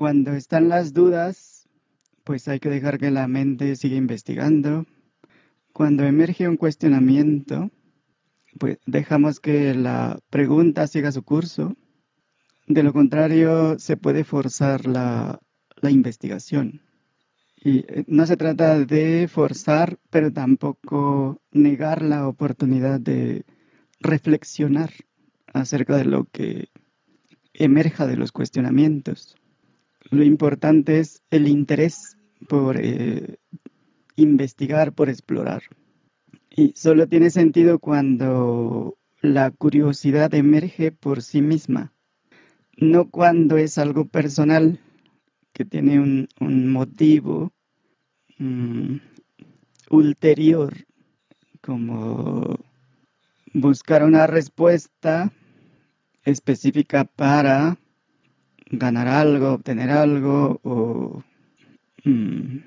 Cuando están las dudas, pues hay que dejar que la mente siga investigando. Cuando emerge un cuestionamiento, pues dejamos que la pregunta siga su curso. De lo contrario, se puede forzar la, investigación. Y eh, no se trata de forzar, pero tampoco negar la oportunidad de reflexionar acerca de lo que emerja de los cuestionamientos. Lo importante es el interés por eh, investigar, por explorar. Y solo tiene sentido cuando la curiosidad emerge por sí misma, no cuando es algo personal que tiene un, motivo mm, ulterior, como buscar una respuesta específica para ganar algo, obtener algo o mm,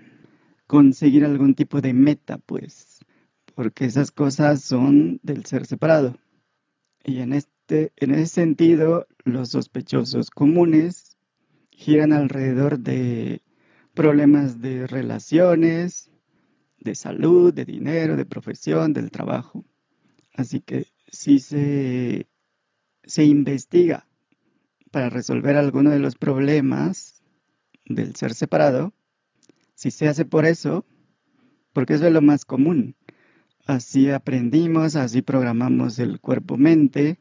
conseguir algún tipo de meta, pues, porque esas cosas son del ser separado. Y en, este, en ese sentido, los sospechosos comunes giran alrededor de problemas de relaciones, de salud, de dinero, de profesión, del trabajo. Así que si se, se investiga para resolver alguno de los problemas del ser separado, si se hace por eso, porque eso es lo más común. Así aprendimos, así programamos el cuerpo-mente,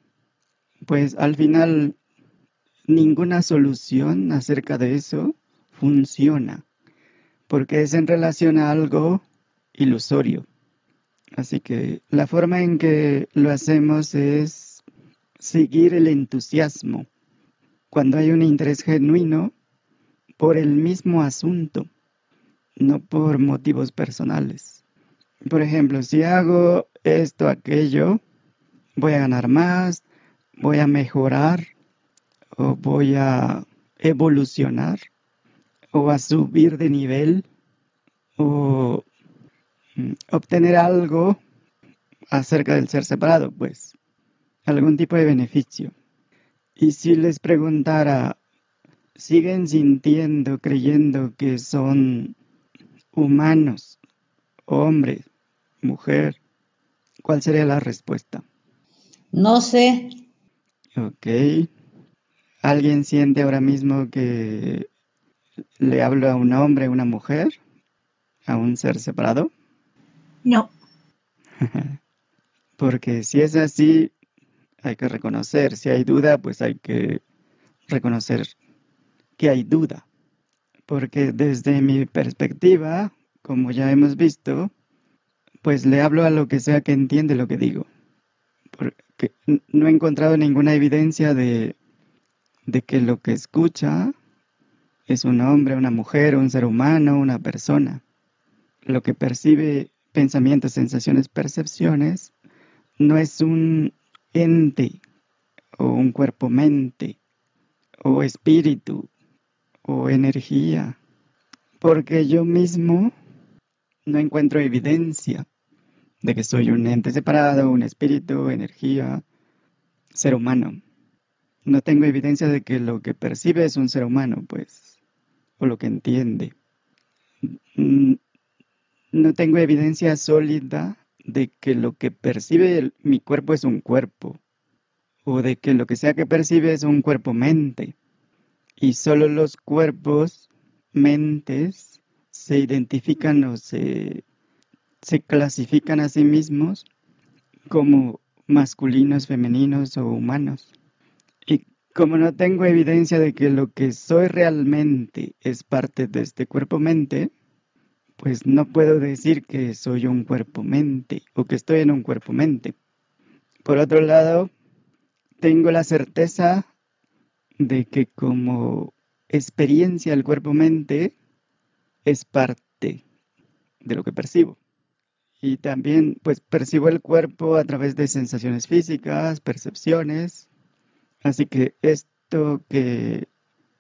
pues al final ninguna solución acerca de eso funciona, porque es en relación a algo ilusorio. Así que la forma en que lo hacemos es seguir el entusiasmo, cuando hay un interés genuino por el mismo asunto, no por motivos personales. Por ejemplo, si hago esto, aquello, voy a ganar más, voy a mejorar o voy a evolucionar o a subir de nivel o mm, obtener algo acerca del ser separado, pues algún tipo de beneficio. Y si les preguntara, ¿siguen sintiendo, creyendo que son humanos, hombre, mujer? ¿Cuál sería la respuesta? No sé. Ok. ¿Alguien siente ahora mismo que le hablo a un hombre, a una mujer, a un ser separado? No. Porque si es así, hay que reconocer. Si hay duda, pues hay que reconocer que hay duda. Porque desde mi perspectiva, como ya hemos visto, pues le hablo a lo que sea que entiende lo que digo. Porque no he encontrado ninguna evidencia de de que lo que escucha es un hombre, una mujer, un ser humano, una persona. Lo que percibe pensamientos, sensaciones, percepciones, no es un ente o un cuerpo-mente o espíritu o energía, porque yo mismo no encuentro evidencia de que soy un ente separado, un espíritu, energía, ser humano no tengo evidencia de que lo que percibe es un ser humano, pues, o lo que entiende. Mm, no tengo evidencia sólida de que lo que percibe mi cuerpo es un cuerpo, o de que lo que sea que percibe es un cuerpo-mente. Y solo los cuerpos, mentes, se identifican o se, se clasifican a sí mismos como masculinos, femeninos o humanos. Como no tengo evidencia de que lo que soy realmente es parte de este cuerpo-mente, pues no puedo decir que soy un cuerpo-mente o que estoy en un cuerpo-mente. Por otro lado, tengo la certeza de que como experiencia el cuerpo-mente es parte de lo que percibo. Y también pues percibo el cuerpo a través de sensaciones físicas, percepciones, Así que esto que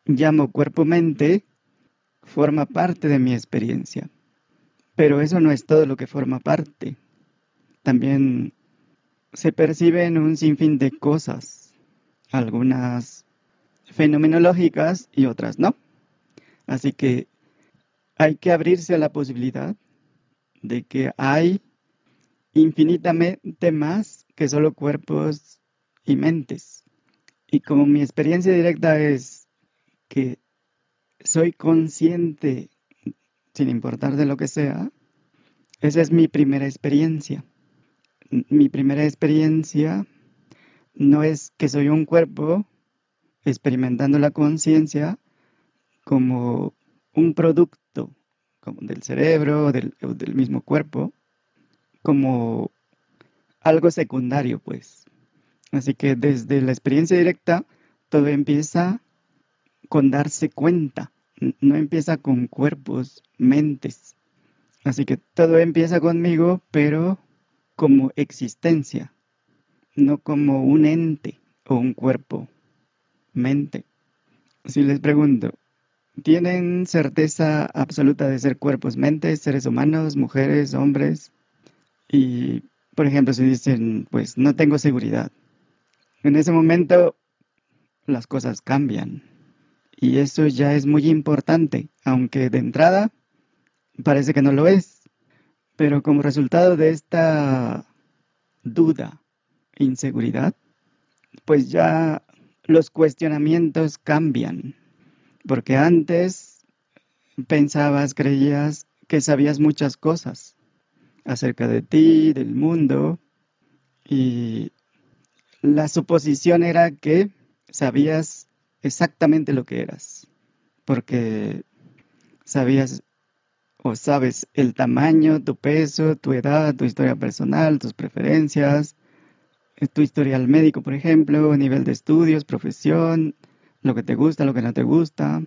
llamo cuerpo-mente forma parte de mi experiencia. Pero eso no es todo lo que forma parte. También se perciben un sinfín de cosas, algunas fenomenológicas y otras no. Así que hay que abrirse a la posibilidad de que hay infinitamente más que solo cuerpos y mentes. Y como mi experiencia directa es que soy consciente, sin importar de lo que sea, esa es mi primera experiencia. Mi primera experiencia no es que soy un cuerpo experimentando la conciencia como un producto como del cerebro o del, del mismo cuerpo, como algo secundario, pues. Así que desde la experiencia directa, todo empieza con darse cuenta, no empieza con cuerpos, mentes. Así que todo empieza conmigo, pero como existencia, no como un ente o un cuerpo, mente. Si les pregunto, ¿tienen certeza absoluta de ser cuerpos, mentes, seres humanos, mujeres, hombres? Y, por ejemplo, si dicen, pues no tengo seguridad, en ese momento las cosas cambian. Y eso ya es muy importante, aunque de entrada parece que no lo es. Pero como resultado de esta duda, inseguridad, pues ya los cuestionamientos cambian. Porque antes pensabas, creías que sabías muchas cosas acerca de ti, del mundo, y la suposición era que sabías exactamente lo que eras, porque sabías o sabes el tamaño, tu peso, tu edad, tu historia personal, tus preferencias, tu historial médico, por ejemplo, nivel de estudios, profesión, lo que te gusta, lo que no te gusta.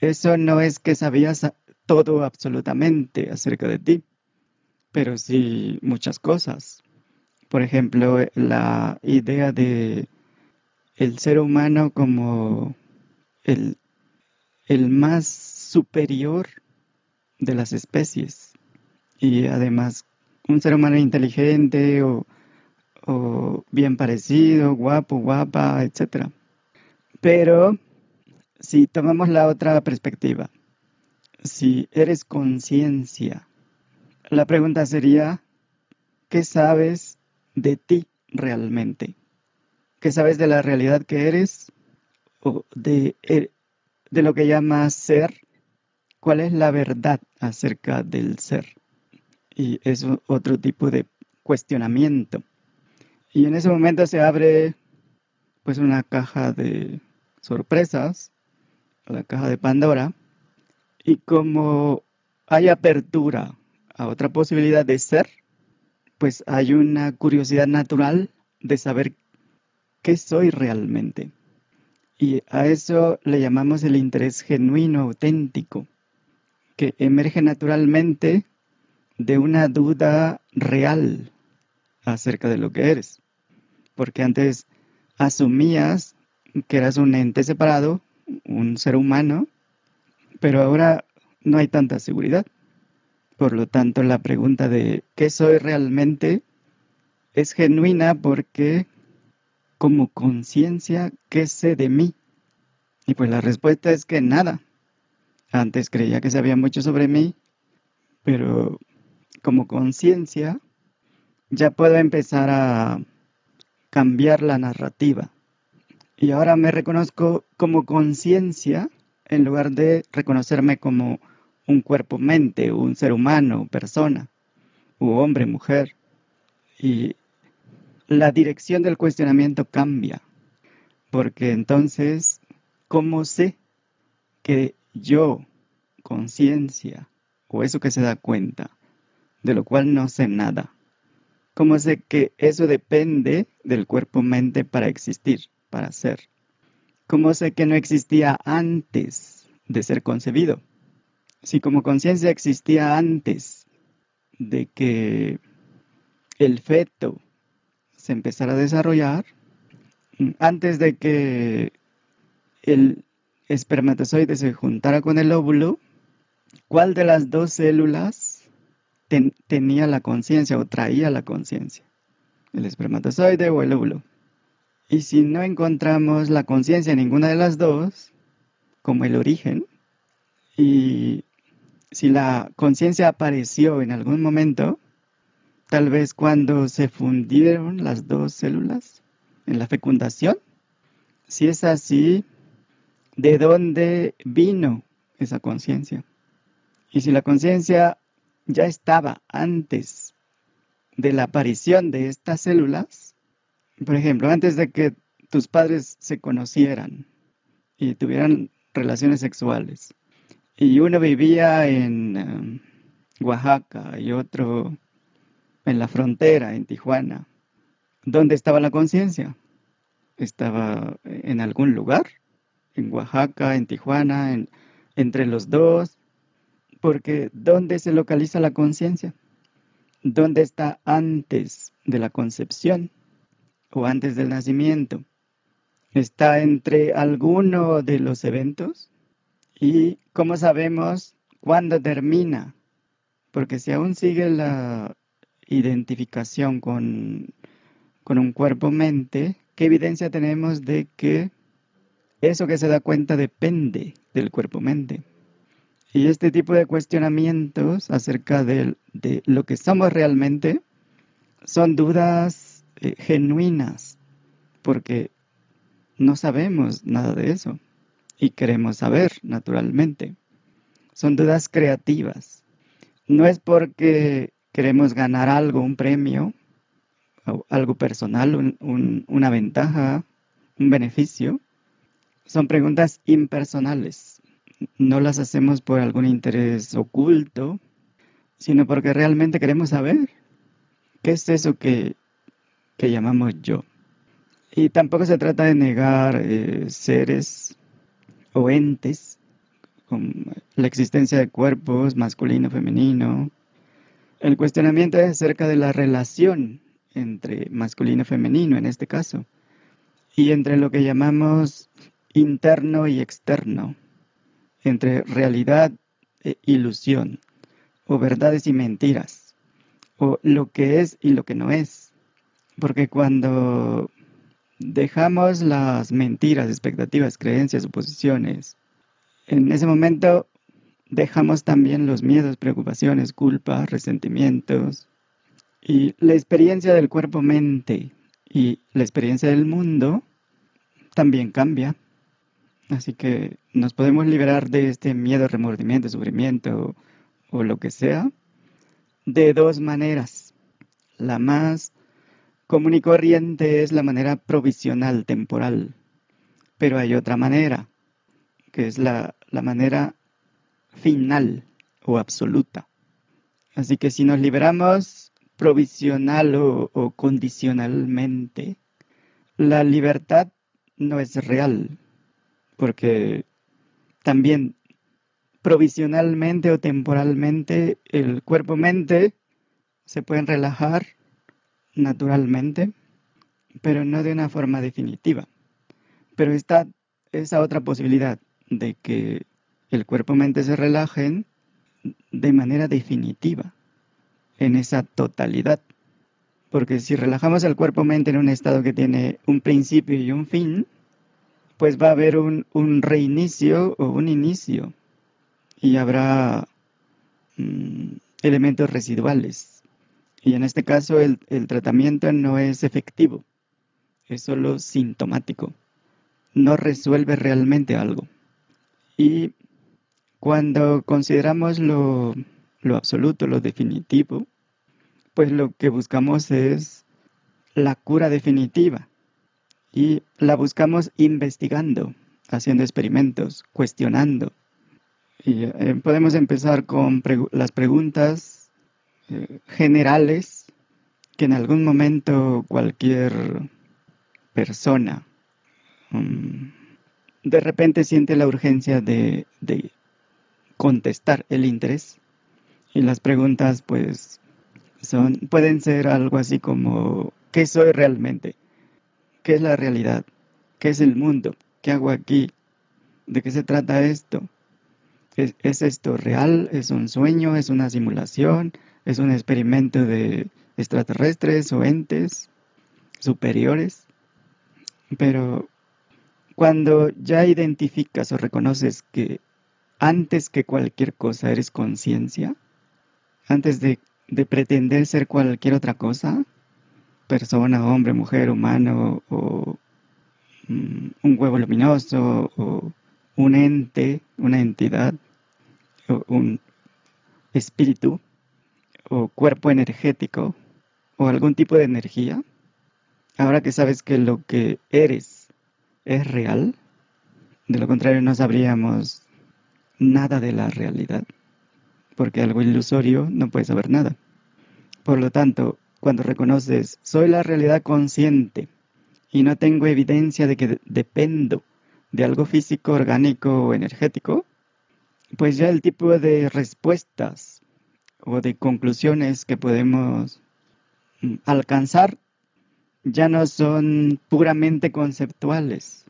Eso no es que sabías todo absolutamente acerca de ti pero sí muchas cosas. Por ejemplo, la idea de el ser humano como el, el más superior de las especies y además un ser humano inteligente o, o bien parecido, guapo, guapa, etc. Pero si tomamos la otra perspectiva, si eres conciencia, la pregunta sería, ¿qué sabes de ti realmente? ¿Qué sabes de la realidad que eres? ¿O de, eh, de lo que llamas ser? ¿Cuál es la verdad acerca del ser? Y es otro tipo de cuestionamiento. Y en ese momento se abre pues una caja de sorpresas, la caja de Pandora, y como hay apertura a otra posibilidad de ser, pues hay una curiosidad natural de saber qué soy realmente. Y a eso le llamamos el interés genuino, auténtico, que emerge naturalmente de una duda real acerca de lo que eres. Porque antes asumías que eras un ente separado, un ser humano, pero ahora no hay tanta seguridad. Por lo tanto, la pregunta de ¿qué soy realmente? es genuina porque como conciencia, ¿qué sé de mí? Y pues la respuesta es que nada. Antes creía que sabía mucho sobre mí, pero como conciencia ya puedo empezar a cambiar la narrativa. Y ahora me reconozco como conciencia en lugar de reconocerme como un cuerpo-mente, un ser humano, persona, u hombre, mujer. Y la dirección del cuestionamiento cambia, porque entonces, ¿cómo sé que yo, conciencia, o eso que se da cuenta, de lo cual no sé nada? ¿Cómo sé que eso depende del cuerpo-mente para existir, para ser? ¿Cómo sé que no existía antes de ser concebido? si como conciencia existía antes de que el feto se empezara a desarrollar, antes de que el espermatozoide se juntara con el óvulo, ¿cuál de las dos células tenía la conciencia o traía la conciencia? ¿El espermatozoide o el óvulo? Y si no encontramos la conciencia en ninguna de las dos, como el origen, Y si la conciencia apareció en algún momento, tal vez cuando se fundieron las dos células en la fecundación, si es así, ¿de dónde vino esa conciencia? Y si la conciencia ya estaba antes de la aparición de estas células, por ejemplo, antes de que tus padres se conocieran y tuvieran relaciones sexuales, y uno vivía en um, Oaxaca y otro en la frontera, en Tijuana, ¿dónde estaba la conciencia? ¿Estaba en algún lugar? ¿En Oaxaca, en Tijuana, en, entre los dos? Porque ¿dónde se localiza la conciencia? ¿Dónde está antes de la concepción o antes del nacimiento? ¿Está entre alguno de los eventos? ¿Y cómo sabemos cuándo termina? Porque si aún sigue la identificación con, con un cuerpo-mente, ¿qué evidencia tenemos de que eso que se da cuenta depende del cuerpo-mente? Y este tipo de cuestionamientos acerca de, lo que somos realmente son dudas eh, genuinas, porque no sabemos nada de eso y queremos saber, naturalmente. Son dudas creativas. No es porque queremos ganar algo, un premio, algo personal, una ventaja, un beneficio. Son preguntas impersonales no las hacemos por algún interés oculto, sino porque realmente queremos saber qué es eso que, llamamos yo. Y tampoco se trata de negar eh, seres o entes, la existencia de cuerpos masculino, femenino. El cuestionamiento es acerca de la relación entre masculino y femenino en este caso, y entre lo que llamamos interno y externo entre realidad e ilusión, o verdades y mentiras, o lo que es y lo que no es. Porque cuando dejamos las mentiras, expectativas, creencias, suposiciones, en ese momento dejamos también los miedos, preocupaciones, culpas, resentimientos. Y la experiencia del cuerpo-mente y la experiencia del mundo también cambia. Así que nos podemos liberar de este miedo, remordimiento, sufrimiento o, lo que sea de dos maneras. La más común y corriente es la manera provisional, temporal. Pero hay otra manera, que es la, manera final o absoluta. Así que si nos liberamos provisional o condicionalmente, la libertad no es real, porque también provisionalmente o temporalmente el cuerpo-mente se pueden relajar naturalmente, pero no de una forma definitiva. Pero está esa otra posibilidad de que el cuerpo-mente se relajen de manera definitiva, en esa totalidad. Porque si relajamos el cuerpo-mente en un estado que tiene un principio y un fin, pues va a haber un, reinicio o un inicio y habrá mm, elementos residuales. Y en este caso el, el tratamiento no es efectivo, es solo sintomático, no resuelve realmente algo. Y cuando consideramos lo, absoluto, lo definitivo, pues lo que buscamos es la cura definitiva y la buscamos investigando, haciendo experimentos, cuestionando. Y eh, podemos empezar con las preguntas eh, generales que en algún momento cualquier persona um, de repente siente la urgencia de, de contestar el interés. Y las preguntas pues son, pueden ser algo así como, ¿qué soy realmente? ¿Qué es la realidad? ¿Qué es el mundo? ¿Qué hago aquí? ¿De qué se trata esto? ¿Es, esto real? ¿Es un sueño? ¿Es una simulación? ¿Es un experimento de extraterrestres o entes superiores? Pero cuando ya identificas o reconoces que antes que cualquier cosa eres conciencia, antes de, pretender ser cualquier otra cosa, persona, hombre, mujer, humano, o mm, un huevo luminoso, o un ente, una entidad, un espíritu, o cuerpo energético, o algún tipo de energía, ahora que sabes que lo que eres es real, de lo contrario no sabríamos nada de la realidad, porque algo ilusorio no puede saber nada. Por lo tanto, cuando reconoces, soy la realidad consciente y no tengo evidencia de que dependo de algo físico, orgánico o energético, pues ya el tipo de respuestas o de conclusiones que podemos mm, alcanzar ya no son puramente conceptuales.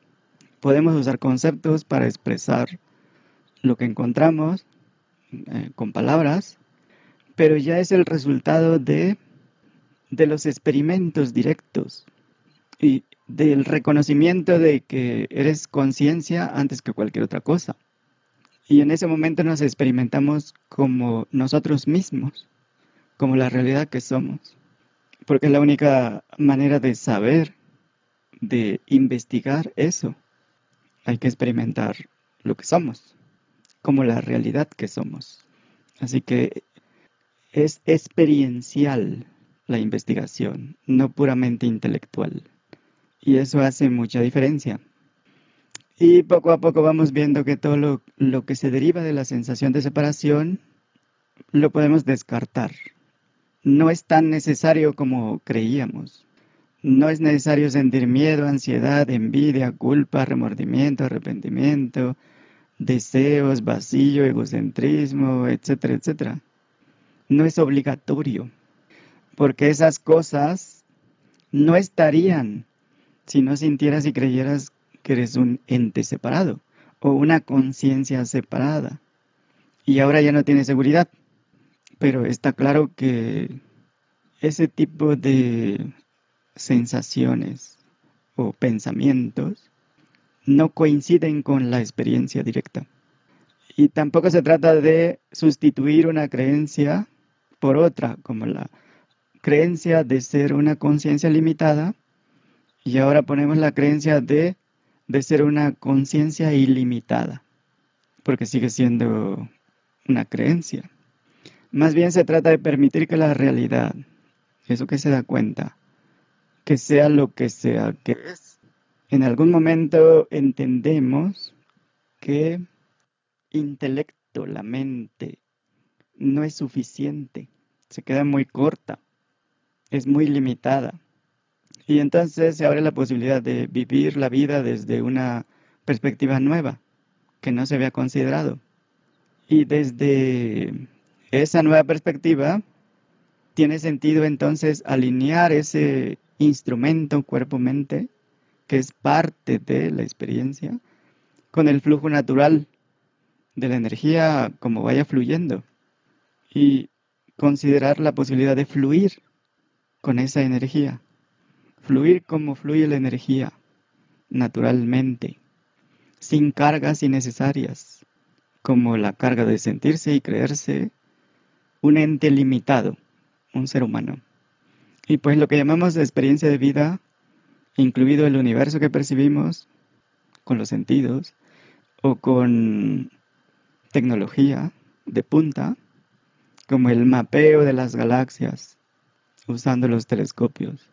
Podemos usar conceptos para expresar lo que encontramos eh, con palabras, pero ya es el resultado de, de los experimentos directos y del reconocimiento de que eres conciencia antes que cualquier otra cosa. Y en ese momento nos experimentamos como nosotros mismos, como la realidad que somos. Porque es la única manera de saber, de investigar eso. Hay que experimentar lo que somos como la realidad que somos. Así que es experiencial la investigación, no puramente intelectual. Y eso hace mucha diferencia. Y poco a poco vamos viendo que todo lo, lo, que se deriva de la sensación de separación lo podemos descartar. No es tan necesario como creíamos. No es necesario sentir miedo, ansiedad, envidia, culpa, remordimiento, arrepentimiento, deseos, vacío, egocentrismo, etcétera, etcétera. No es obligatorio, porque esas cosas no estarían si no sintieras y creyeras que eres un ente separado o una conciencia separada. Y ahora ya no tienes seguridad, pero está claro que ese tipo de sensaciones o pensamientos no coinciden con la experiencia directa. Y tampoco se trata de sustituir una creencia por otra, como la creencia de ser una conciencia limitada, y ahora ponemos la creencia de, de ser una conciencia ilimitada, porque sigue siendo una creencia. Más bien se trata de permitir que la realidad, eso que se da cuenta, que sea lo que sea que es, en algún momento entendemos que intelecto, la mente, no es suficiente, se queda muy corta, es muy limitada. Y entonces se abre la posibilidad de vivir la vida desde una perspectiva nueva, que no se había considerado. Y desde esa nueva perspectiva, tiene sentido entonces alinear ese instrumento cuerpo-mente que es parte de la experiencia, con el flujo natural de la energía como vaya fluyendo. Y considerar la posibilidad de fluir con esa energía, fluir como fluye la energía naturalmente, sin cargas innecesarias, como la carga de sentirse y creerse un ente limitado, un ser humano. Y pues lo que llamamos experiencia de vida incluido el universo que percibimos con los sentidos o con tecnología de punta, como el mapeo de las galaxias usando los telescopios.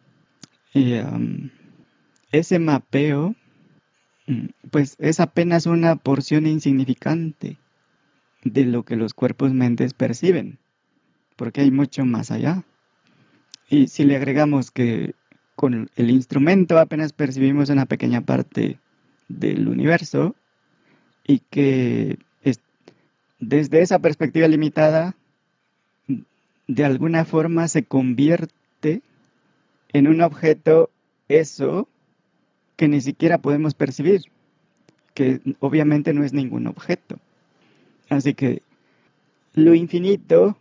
Y um, ese mapeo, mm, pues es apenas una porción insignificante de lo que los cuerpos mentes perciben, porque hay mucho más allá. Y si le agregamos que con el instrumento apenas percibimos una pequeña parte del universo y que desde esa perspectiva limitada de alguna forma se convierte en un objeto eso que ni siquiera podemos percibir, que obviamente no es ningún objeto. Así que lo infinito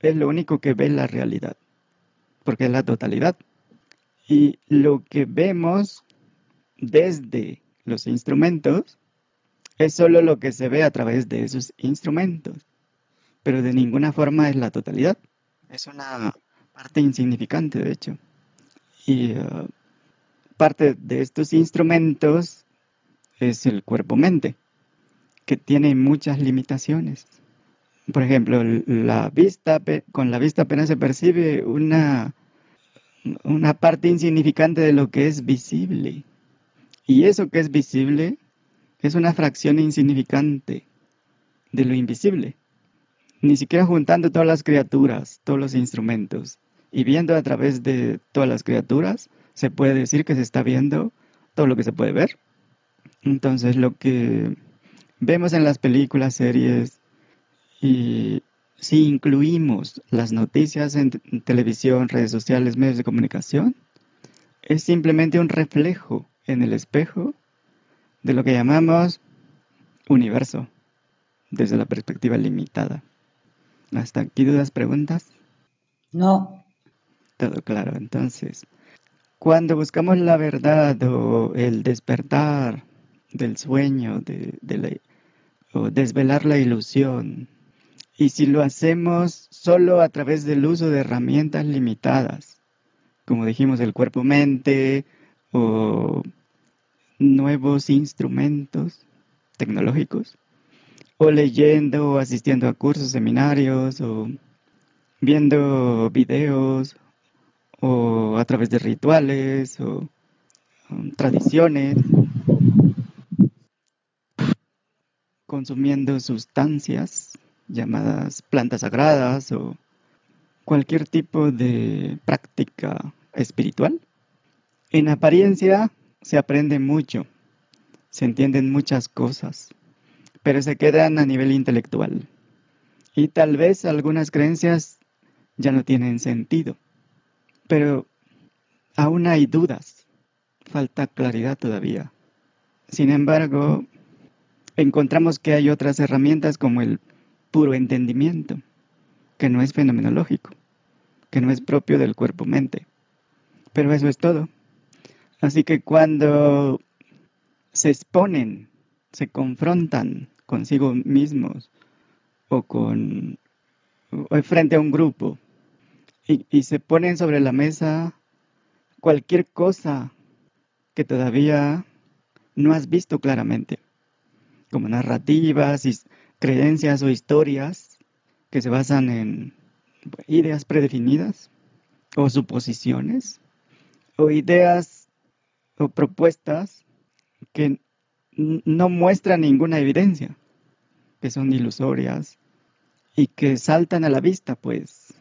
es lo único que ve la realidad, porque es la totalidad. Y lo que vemos desde los instrumentos es solo lo que se ve a través de esos instrumentos, pero de ninguna forma es la totalidad. Es una parte insignificante, de hecho. Y uh, parte de estos instrumentos es el cuerpo-mente, que tiene muchas limitaciones. Por ejemplo, la vista, con la vista apenas se percibe una, una parte insignificante de lo que es visible. Y eso que es visible es una fracción insignificante de lo invisible. Ni siquiera juntando todas las criaturas, todos los instrumentos, y viendo a través de todas las criaturas, se puede decir que se está viendo todo lo que se puede ver. Entonces lo que vemos en las películas, series, y si incluimos las noticias en televisión, redes sociales, medios de comunicación, es simplemente un reflejo en el espejo de lo que llamamos universo, desde la perspectiva limitada. ¿Hasta aquí dudas, preguntas? No. Todo claro. Entonces, cuando buscamos la verdad o el despertar del sueño, de, o desvelar la ilusión, y si lo hacemos solo a través del uso de herramientas limitadas, como dijimos, el cuerpo-mente o nuevos instrumentos tecnológicos, o leyendo o asistiendo a cursos, seminarios, o viendo videos, o a través de rituales, o um, tradiciones, consumiendo sustancias llamadas plantas sagradas o cualquier tipo de práctica espiritual. En apariencia se aprende mucho, se entienden muchas cosas, pero se quedan a nivel intelectual. Y tal vez algunas creencias ya no tienen sentido, pero aún hay dudas, falta claridad todavía. Sin embargo, encontramos que hay otras herramientas como el puro entendimiento, que no es fenomenológico, que no es propio del cuerpo-mente. Pero eso es todo. Así que cuando se exponen, se confrontan consigo mismos o con frente a un grupo y, se ponen sobre la mesa cualquier cosa que todavía no has visto claramente, como narrativas, creencias o historias que se basan en ideas predefinidas o suposiciones o ideas o propuestas que no muestran ninguna evidencia, que son ilusorias y que saltan a la vista, pues,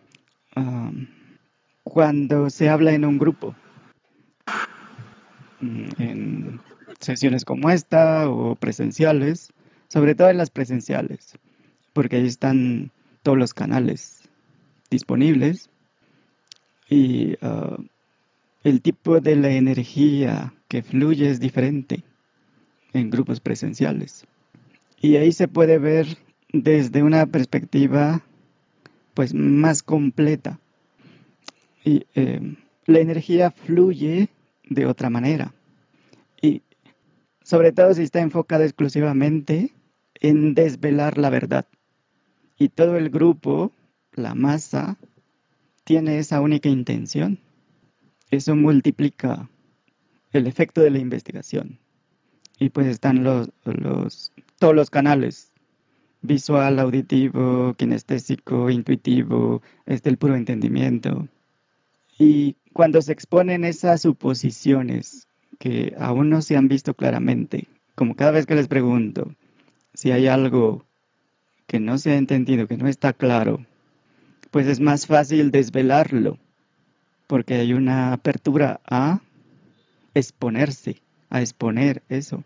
cuando se habla en un grupo, mm, en sesiones como esta o presenciales, sobre todo en las presenciales, porque ahí están todos los canales disponibles y ah, el tipo de la energía que fluye es diferente en grupos presenciales. Y ahí se puede ver desde una perspectiva pues más completa. Y eh, la energía fluye de otra manera. Y sobre todo si está enfocada exclusivamente en desvelar la verdad. Y todo el grupo, la masa, tiene esa única intención eso multiplica el efecto de la investigación. Y pues están los, todos los canales, visual, auditivo, kinestésico, intuitivo, este el puro entendimiento. Y cuando se exponen esas suposiciones que aún no se han visto claramente, como cada vez que les pregunto si hay algo que no se ha entendido, que no está claro, pues es más fácil desvelarlo porque hay una apertura a exponerse, a exponer eso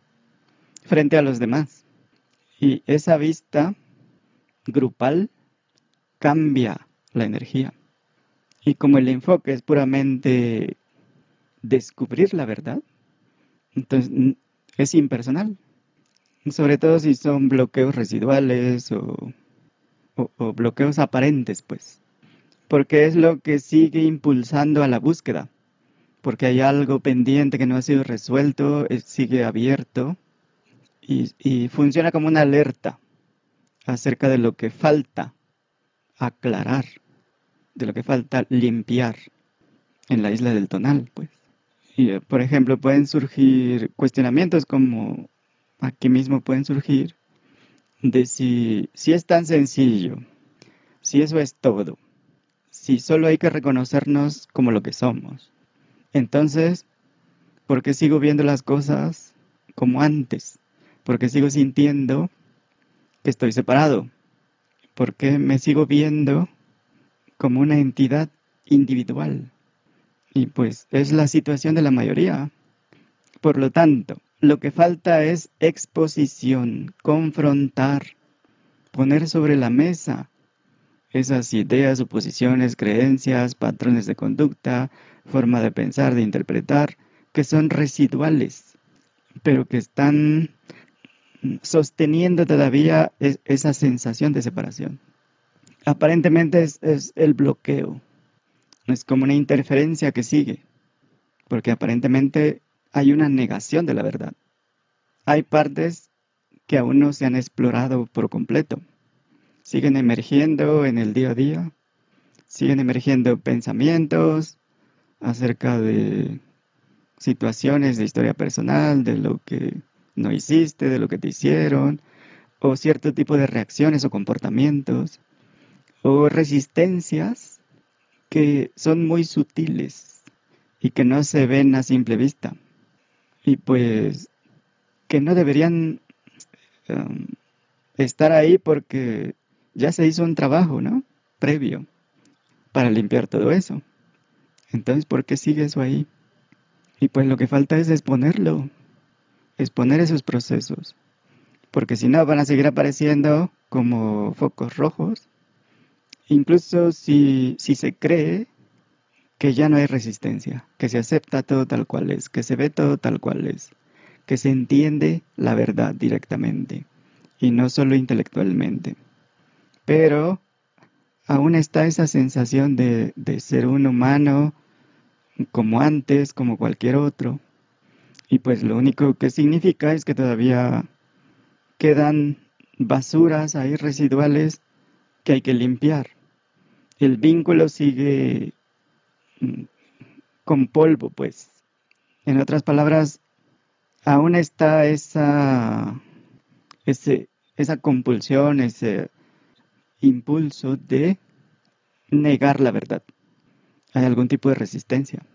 frente a los demás. Y esa vista grupal cambia la energía. Y como el enfoque es puramente descubrir la verdad, entonces es impersonal. Sobre todo si son bloqueos residuales o, bloqueos aparentes, pues porque es lo que sigue impulsando a la búsqueda, porque hay algo pendiente que no ha sido resuelto, sigue abierto y, funciona como una alerta acerca de lo que falta aclarar, de lo que falta limpiar en la isla del tonal, pues. Y, eh, por ejemplo, pueden surgir cuestionamientos como aquí mismo pueden surgir de si, si es tan sencillo, si eso es todo, si solo hay que reconocernos como lo que somos. Entonces, ¿por qué sigo viendo las cosas como antes? ¿Por qué sigo sintiendo que estoy separado? ¿Por qué me sigo viendo como una entidad individual? Y pues es la situación de la mayoría. Por lo tanto, lo que falta es exposición, confrontar, poner sobre la mesa esas ideas, suposiciones, creencias, patrones de conducta, forma de pensar, de interpretar, que son residuales, pero que están sosteniendo todavía esa sensación de separación. Aparentemente es, es el bloqueo, es como una interferencia que sigue, porque aparentemente hay una negación de la verdad. Hay partes que aún no se han explorado por completo. Siguen emergiendo en el día a día, siguen emergiendo pensamientos acerca de situaciones de historia personal, de lo que no hiciste, de lo que te hicieron, o cierto tipo de reacciones o comportamientos, o resistencias que son muy sutiles y que no se ven a simple vista y pues que no deberían um, estar ahí porque ya se hizo un trabajo, ¿no? Previo para limpiar todo eso. Entonces, ¿por qué sigue eso ahí? Y pues lo que falta es exponerlo, exponer esos procesos, porque si no van a seguir apareciendo como focos rojos, incluso si, se cree que ya no hay resistencia, que se acepta todo tal cual es, que se ve todo tal cual es, que se entiende la verdad directamente y no solo intelectualmente. Pero aún está esa sensación de, de ser un humano como antes, como cualquier otro. Y pues lo único que significa es que todavía quedan basuras ahí residuales que hay que limpiar. El vínculo sigue con polvo, pues. En otras palabras, aún está esa, ese, esa compulsión, ese impulso de negar la verdad. Hay algún tipo de resistencia.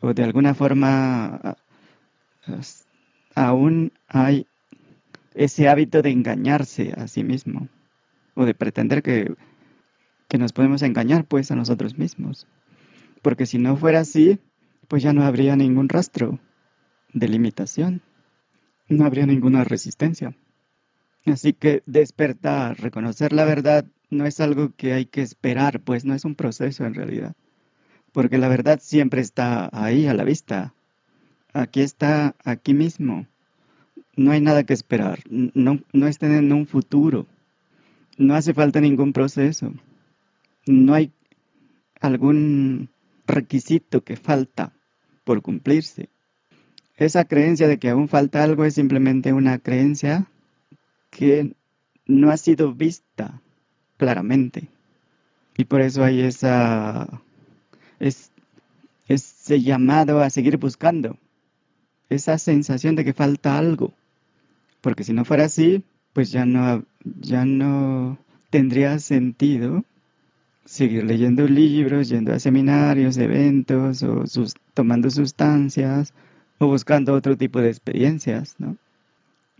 O de alguna forma aún hay ese hábito de engañarse a sí mismo. O de pretender que, que nos podemos engañar pues a nosotros mismos. Porque si no fuera así, pues ya no habría ningún rastro de limitación, no habría ninguna resistencia. Así que despertar, reconocer la verdad, no es algo que hay que esperar, pues no es un proceso en realidad, porque la verdad siempre está ahí a la vista, aquí está, aquí mismo. No hay nada que esperar, no, no estén en un futuro, no hace falta ningún proceso, no hay algún requisito que falta por cumplirse. Esa creencia de que aún falta algo es simplemente una creencia que no ha sido vista claramente. Y por eso hay esa, es, ese llamado a seguir buscando, esa sensación de que falta algo. Porque si no fuera así, pues ya no, ya no tendría sentido seguir leyendo libros, yendo a seminarios, eventos, o tomando sustancias, o buscando otro tipo de experiencias, ¿no?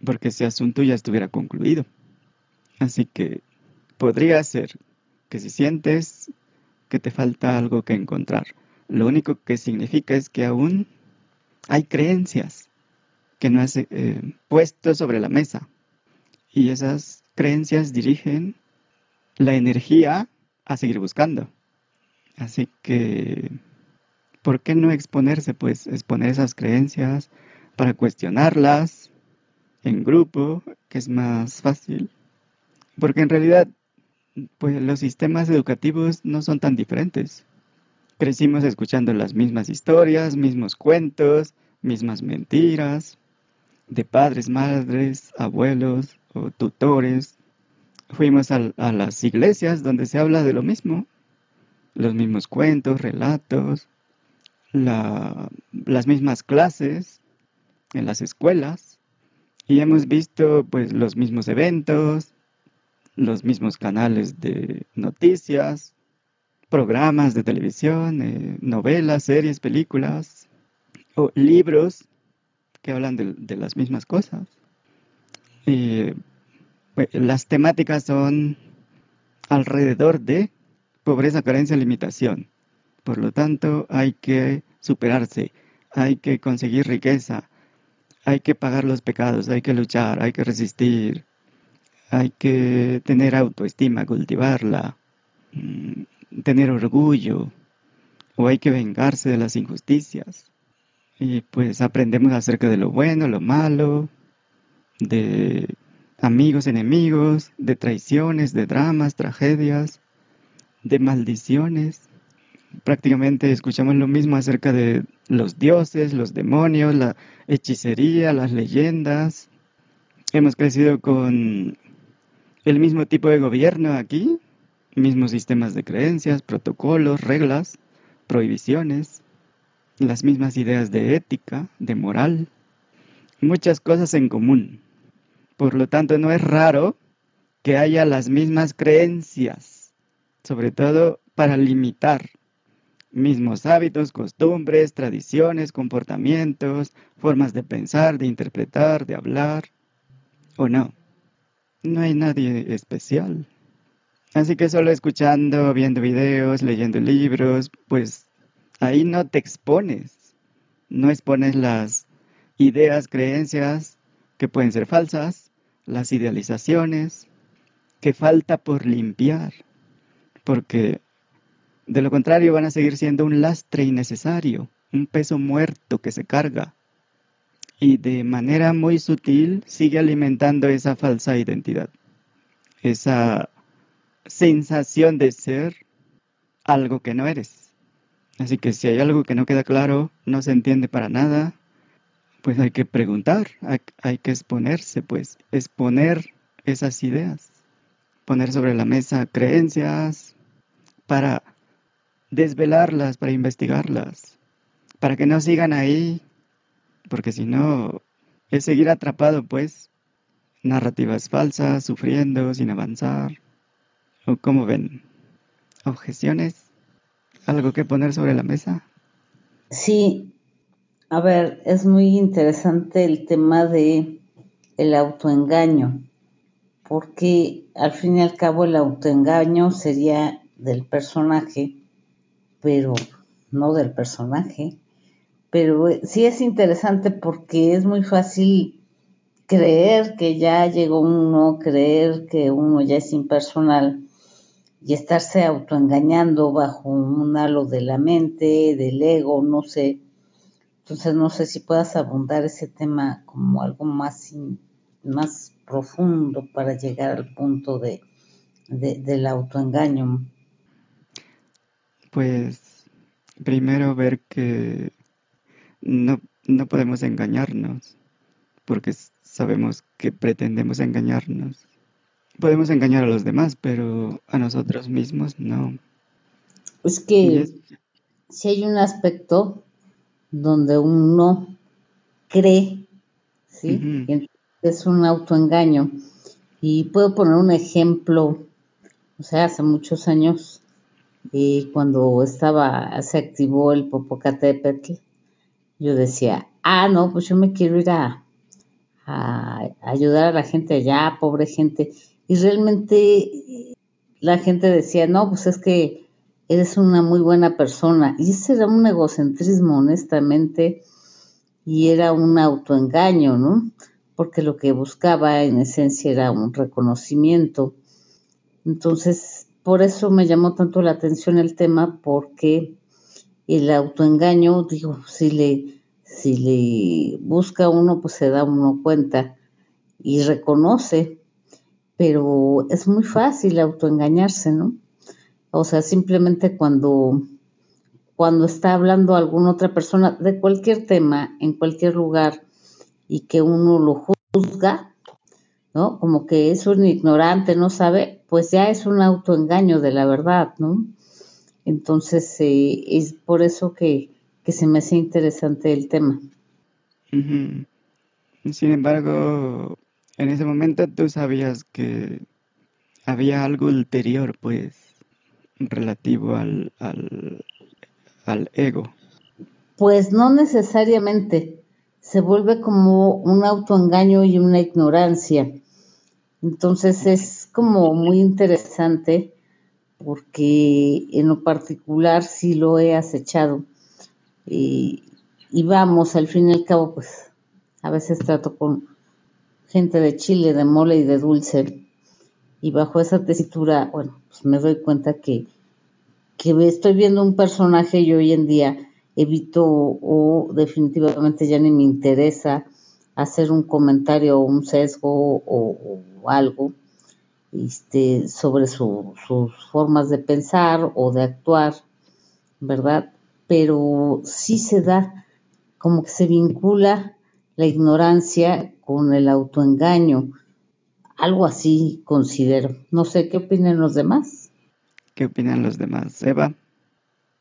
Porque ese asunto ya estuviera concluido. Así que podría ser que si sientes que te falta algo que encontrar, lo único que significa es que aún hay creencias que no has eh, puesto sobre la mesa. Y esas creencias dirigen la energía a seguir buscando. Así que, ¿por qué no exponerse? Pues exponer esas creencias para cuestionarlas en grupo, que es más fácil. Porque en realidad, pues los sistemas educativos no son tan diferentes. Crecimos escuchando las mismas historias, mismos cuentos, mismas mentiras. de padres, madres, abuelos o tutores. Fuimos a, a las iglesias donde se habla de lo mismo, los mismos cuentos, relatos, la, las mismas clases en las escuelas y hemos visto pues los mismos eventos, los mismos canales de noticias, programas de televisión, eh, novelas, series, películas o libros que hablan de, de las mismas cosas. Pues, las temáticas son alrededor de pobreza, carencia, limitación. Por lo tanto, hay que superarse, hay que conseguir riqueza, hay que pagar los pecados, hay que luchar, hay que resistir, hay que tener autoestima, cultivarla, mm, tener orgullo, o hay que vengarse de las injusticias. Y pues aprendemos acerca de lo bueno, lo malo, de amigos, enemigos, de traiciones, de dramas, tragedias, de maldiciones. Prácticamente escuchamos lo mismo acerca de los dioses, los demonios, la hechicería, las leyendas. Hemos crecido con el mismo tipo de gobierno aquí, mismos sistemas de creencias, protocolos, reglas, prohibiciones, las mismas ideas de ética, de moral, muchas cosas en común. Por lo tanto, no es raro que haya las mismas creencias sobre todo para limitar mismos hábitos, costumbres, tradiciones, comportamientos, formas de pensar, de interpretar, de hablar, o no. No hay nadie especial. Así que solo escuchando, viendo videos, leyendo libros, pues ahí no te expones. No expones las ideas, creencias que pueden ser falsas, las idealizaciones, que falta por limpiar porque de lo contrario van a seguir siendo un lastre innecesario, un peso muerto que se carga y de manera muy sutil sigue alimentando esa falsa identidad, esa sensación de ser algo que no eres. Así que si hay algo que no queda claro, no se entiende para nada, pues hay que preguntar, hay, hay que exponerse, pues exponer esas ideas, poner sobre la mesa creencias, para desvelarlas, para investigarlas, para que no sigan ahí, porque si no, es seguir atrapado, pues, narrativas falsas, sufriendo, sin avanzar. ¿O cómo ven? ¿Objeciones? ¿Algo que poner sobre la mesa? Sí, a ver, es muy interesante el tema de el autoengaño, porque al fin y al cabo el autoengaño sería del personaje, pero no del personaje. Pero eh, sí es interesante porque es muy fácil creer que ya llegó uno, creer que uno ya es impersonal y estarse autoengañando bajo un halo de la mente, del ego, no sé. Entonces no sé si puedas abundar ese tema como algo más, más profundo para llegar al punto de, de del autoengaño. Pues primero ver que no, no podemos engañarnos, porque sabemos que pretendemos engañarnos. Podemos engañar a los demás, pero a nosotros mismos no. Es que es... si hay un aspecto donde uno cree, ¿sí? Uh -huh. Es un autoengaño. Y puedo poner un ejemplo, o sea, hace muchos años y cuando estaba, se activó el Popocatépetl, yo decía, ah, no, pues yo me quiero ir a, a, ayudar a la gente allá, pobre gente. Y realmente la gente decía, no, pues es que eres una muy buena persona. Y ese era un egocentrismo, honestamente, y era un autoengaño, ¿no? Porque lo que buscaba en esencia era un reconocimiento. Entonces, por eso me llamó tanto la atención el tema, porque el autoengaño, digo, si le, si le busca uno, pues se da uno cuenta y reconoce, pero es muy fácil autoengañarse, ¿no? O sea, simplemente cuando, cuando está hablando alguna otra persona de cualquier tema, en cualquier lugar, y que uno lo juzga, ¿no? Como que es un ignorante, no sabe, pues ya es un autoengaño de la verdad, ¿no? Entonces, eh, es por eso que, se me hace interesante el tema. Sin embargo, en ese momento tú sabías que había algo ulterior, pues, relativo al, al, ego. Pues no necesariamente. Se vuelve como un autoengaño y una ignorancia. Entonces es como muy interesante porque en lo particular sí lo he acechado. Y, y vamos, al fin y al cabo, pues a veces trato con gente de chile, de mole y de dulce. Y bajo esa tesitura, bueno, pues me doy cuenta que, que estoy viendo un personaje y hoy en día evito o definitivamente ya ni me interesa hacer un comentario o un sesgo o, algo este, sobre sus formas de pensar o de actuar, ¿verdad? Pero sí se da como que se vincula la ignorancia con el autoengaño. Algo así considero. No sé, ¿qué opinan los demás? ¿Qué opinan los demás? Eva.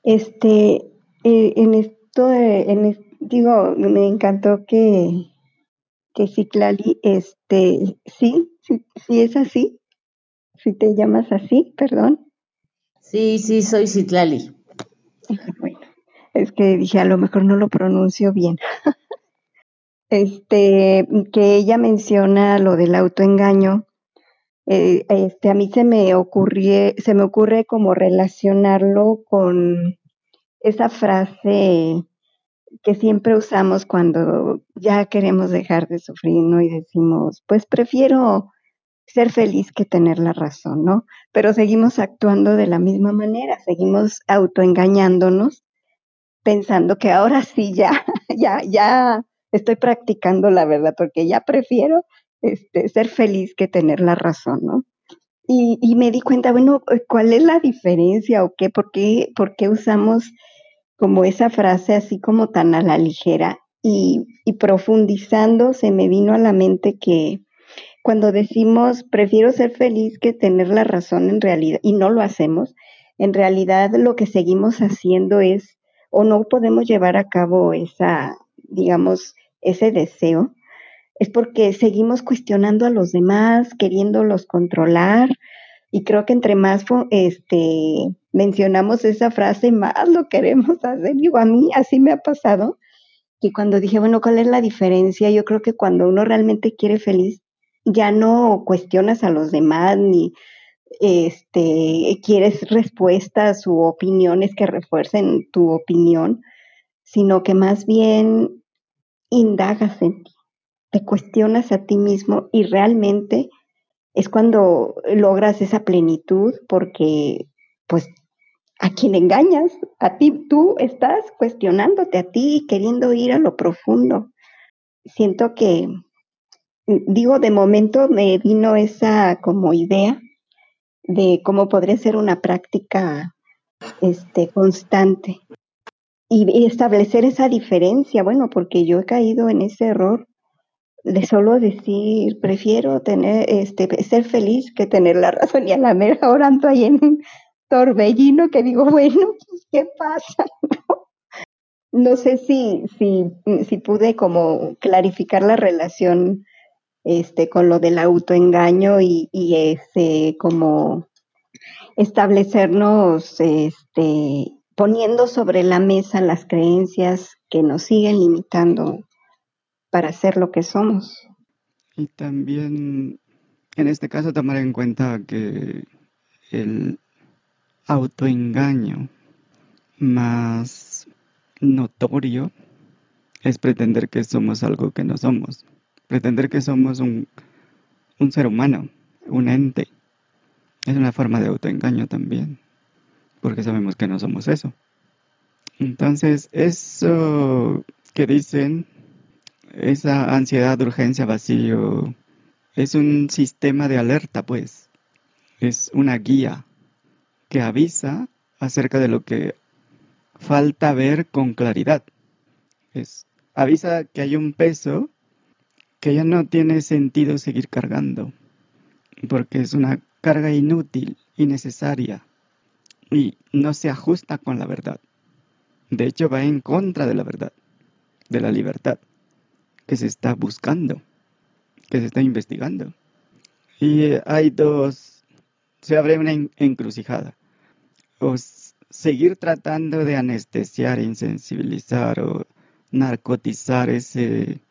Este, eh, en esto, en digo, me encantó que, que Ciclali, este, sí, sí, sí es así, si te llamas así, perdón. Sí, sí, soy Citlali. Bueno, es que dije, a lo mejor no lo pronuncio bien. este, que ella menciona lo del autoengaño. Eh, este, a mí se me ocurrió, se me ocurre como relacionarlo con esa frase que siempre usamos cuando ya queremos dejar de sufrir, ¿no? Y decimos, pues prefiero ser feliz que tener la razón, ¿no? Pero seguimos actuando de la misma manera, seguimos autoengañándonos, pensando que ahora sí ya, ya, ya estoy practicando la verdad, porque ya prefiero este, ser feliz que tener la razón, ¿no? Y, y, me di cuenta, bueno, ¿cuál es la diferencia o qué? ¿Por qué, por qué usamos como esa frase así como tan a la ligera? Y, y profundizando se me vino a la mente que cuando decimos prefiero ser feliz que tener la razón en realidad, y no lo hacemos, en realidad lo que seguimos haciendo es, o no podemos llevar a cabo esa, digamos, ese deseo, es porque seguimos cuestionando a los demás, queriéndolos controlar, y creo que entre más este, mencionamos esa frase, más lo queremos hacer. Digo, a mí así me ha pasado, que cuando dije, bueno, ¿cuál es la diferencia? Yo creo que cuando uno realmente quiere feliz, ya no cuestionas a los demás ni este, quieres respuestas u opiniones que refuercen tu opinión, sino que más bien indagas en ti, te cuestionas a ti mismo y realmente es cuando logras esa plenitud porque pues a quien engañas, a ti tú estás cuestionándote a ti y queriendo ir a lo profundo. Siento que digo, de momento me vino esa como idea de cómo podría ser una práctica este, constante y, establecer esa diferencia, bueno, porque yo he caído en ese error de solo decir, prefiero tener, este, ser feliz que tener la razón y a la mera hora ando ahí en un torbellino que digo, bueno, pues, ¿qué pasa? no sé si, si, si pude como clarificar la relación este, con lo del autoengaño y, y este, como establecernos, este, poniendo sobre la mesa las creencias que nos siguen limitando para ser lo que somos. Y también, en este caso, tomar en cuenta que el autoengaño más notorio es pretender que somos algo que no somos pretender que somos un, ser humano, un ente. Es una forma de autoengaño también, porque sabemos que no somos eso. Entonces, eso que dicen, esa ansiedad, urgencia, vacío, es un sistema de alerta, pues. Es una guía que avisa acerca de lo que falta ver con claridad. Es, avisa que hay un peso que ya no tiene sentido seguir cargando, porque es una carga inútil, innecesaria, y no se ajusta con la verdad. De hecho, va en contra de la verdad, de la libertad que se está buscando, que se está investigando. Y hay dos, se abre una encrucijada. O seguir tratando de anestesiar, insensibilizar o narcotizar ese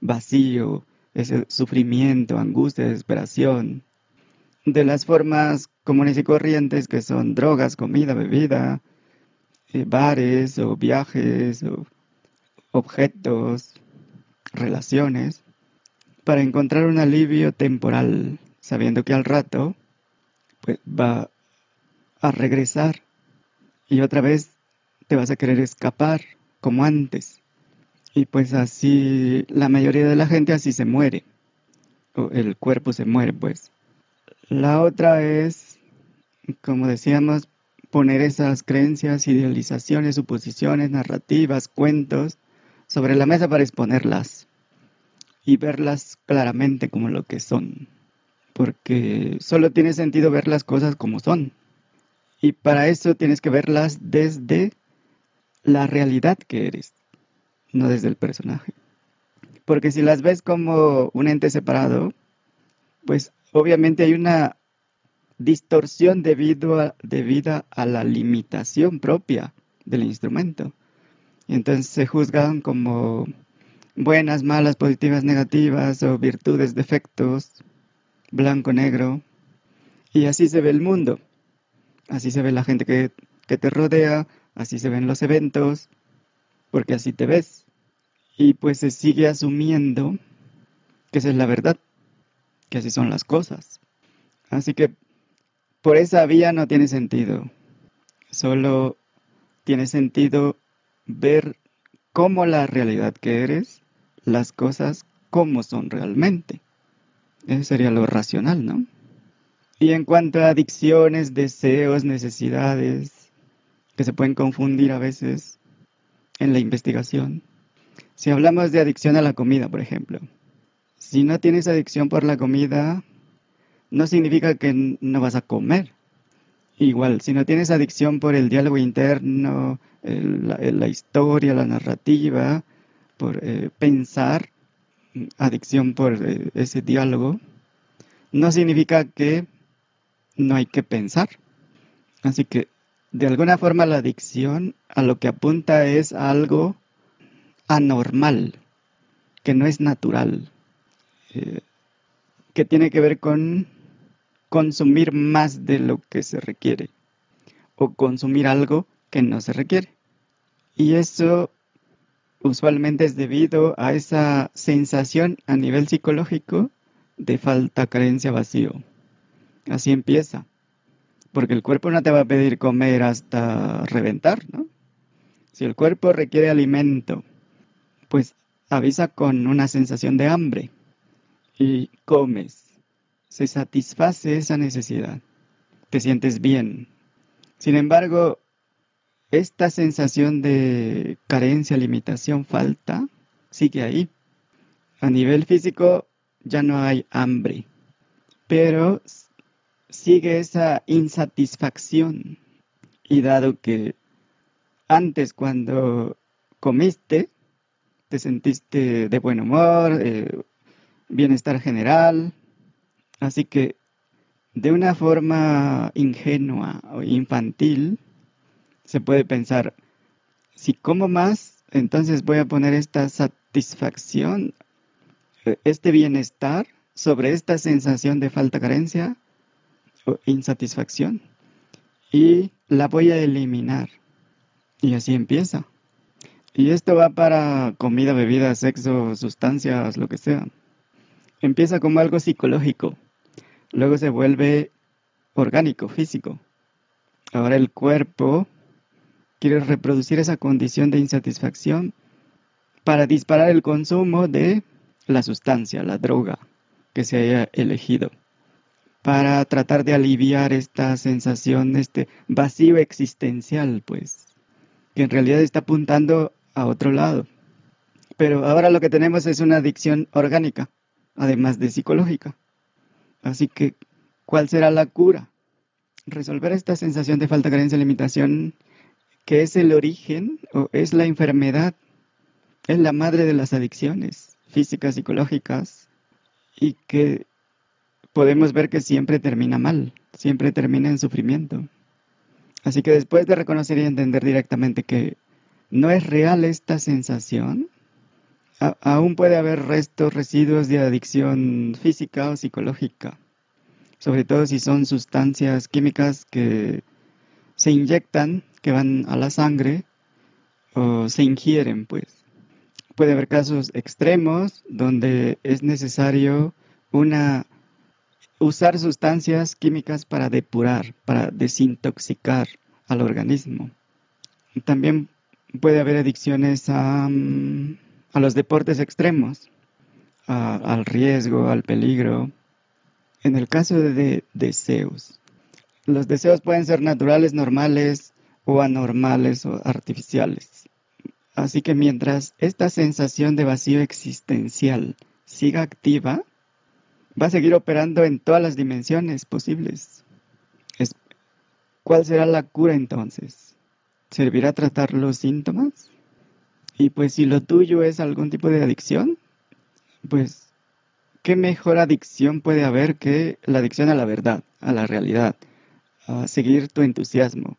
vacío, ese sufrimiento, angustia, desesperación, de las formas comunes y corrientes que son drogas, comida, bebida, eh, bares o viajes o objetos, relaciones, para encontrar un alivio temporal, sabiendo que al rato pues, va a regresar y otra vez te vas a querer escapar como antes. Y pues así la mayoría de la gente así se muere. O el cuerpo se muere, pues. La otra es, como decíamos, poner esas creencias, idealizaciones, suposiciones, narrativas, cuentos sobre la mesa para exponerlas y verlas claramente como lo que son. Porque solo tiene sentido ver las cosas como son. Y para eso tienes que verlas desde la realidad que eres, no desde el personaje. Porque si las ves como un ente separado, pues obviamente hay una distorsión debido a, debida a la limitación propia del instrumento. Entonces se juzgan como buenas, malas, positivas, negativas, o virtudes, defectos, blanco, negro. Y así se ve el mundo. Así se ve la gente que, que te rodea, así se ven los eventos, porque así te ves. Y pues se sigue asumiendo que esa es la verdad, que así son las cosas. Así que por esa vía no tiene sentido. Solo tiene sentido ver cómo la realidad que eres, las cosas como son realmente. Eso sería lo racional, ¿no? Y en cuanto a adicciones, deseos, necesidades, que se pueden confundir a veces en la investigación. Si hablamos de adicción a la comida, por ejemplo, si no tienes adicción por la comida, no significa que no vas a comer. Igual, si no tienes adicción por el diálogo interno, la, historia, la narrativa, por eh, pensar, adicción por eh, ese diálogo, no significa que no hay que pensar. Así que, de alguna forma, la adicción a lo que apunta es algo anormal, que no es natural, eh, que tiene que ver con consumir más de lo que se requiere o consumir algo que no se requiere. Y eso usualmente es debido a esa sensación a nivel psicológico de falta, carencia, vacío. Así empieza. Porque el cuerpo no te va a pedir comer hasta reventar, ¿no? Si el cuerpo requiere alimento, pues avisa con una sensación de hambre y comes se satisface esa necesidad. Te sientes bien. Sin embargo, esta sensación de carencia, limitación, falta, sigue ahí. A nivel físico ya no hay hambre, pero sigue esa insatisfacción. Y dado que antes cuando comiste, te sentiste de buen humor, eh, bienestar general, Así que de una forma ingenua o infantil, se puede pensar, si como más, entonces voy a poner esta satisfacción, este bienestar sobre esta sensación de falta carencia o insatisfacción y la voy a eliminar. Y así empieza. Y esto va para comida, bebida, sexo, sustancias, lo que sea. Empieza como algo psicológico luego se vuelve orgánico, físico. Ahora el cuerpo quiere reproducir esa condición de insatisfacción para disparar el consumo de la sustancia, la droga que se haya elegido, para tratar de aliviar esta sensación, este vacío existencial, pues, que en realidad está apuntando a otro lado. Pero ahora lo que tenemos es una adicción orgánica, además de psicológica. Así que, ¿cuál será la cura? Resolver esta sensación de falta, carencia, limitación, que es el origen o es la enfermedad, es la madre de las adicciones físicas, psicológicas, y que podemos ver que siempre termina mal, siempre termina en sufrimiento. Así que después de reconocer y entender directamente que no es real esta sensación, aún puede haber restos, residuos de adicción física o psicológica, sobre todo si son sustancias químicas que se inyectan, que van a la sangre o se ingieren, pues. Puede haber casos extremos donde es necesario una usar sustancias químicas para depurar, para desintoxicar al organismo. También puede haber adicciones a, mm, los deportes extremos, al riesgo, al peligro. En el caso de deseos, los deseos pueden ser naturales, normales o anormales o artificiales. Así que mientras esta sensación de vacío existencial siga activa, va a seguir operando en todas las dimensiones posibles. ¿Cuál será la cura entonces? ¿Servirá tratar los síntomas? Y pues si lo tuyo es algún tipo de adicción, pues ¿qué mejor adicción puede haber que la adicción a la verdad, a la realidad, a seguir tu entusiasmo,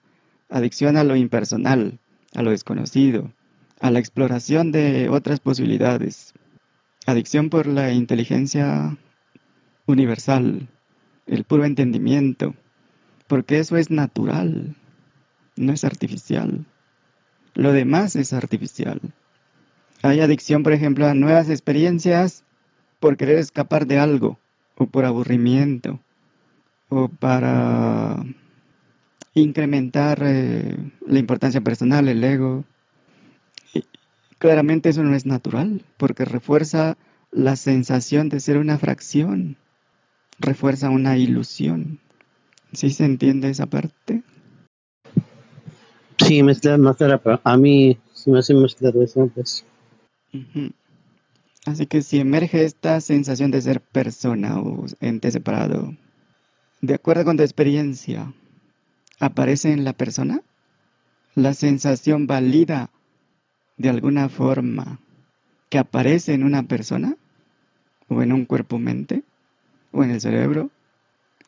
adicción a lo impersonal, a lo desconocido, a la exploración de otras posibilidades, adicción por la inteligencia universal, el puro entendimiento, porque eso es natural, no es artificial. Lo demás es artificial. Hay adicción, por ejemplo, a nuevas experiencias por querer escapar de algo, o por aburrimiento, o para incrementar eh, la importancia personal, el ego. claramente eso no es natural, porque refuerza la sensación de ser una fracción refuerza una ilusión. ¿Sí se entiende esa parte? Sí, más claro, a mí sí me hace eso, pues. Así que si emerge esta sensación de ser persona o ente separado, de acuerdo con tu experiencia, ¿aparece en la persona? ¿La sensación valida de alguna forma que aparece en una persona o en un cuerpo-mente? o en el cerebro,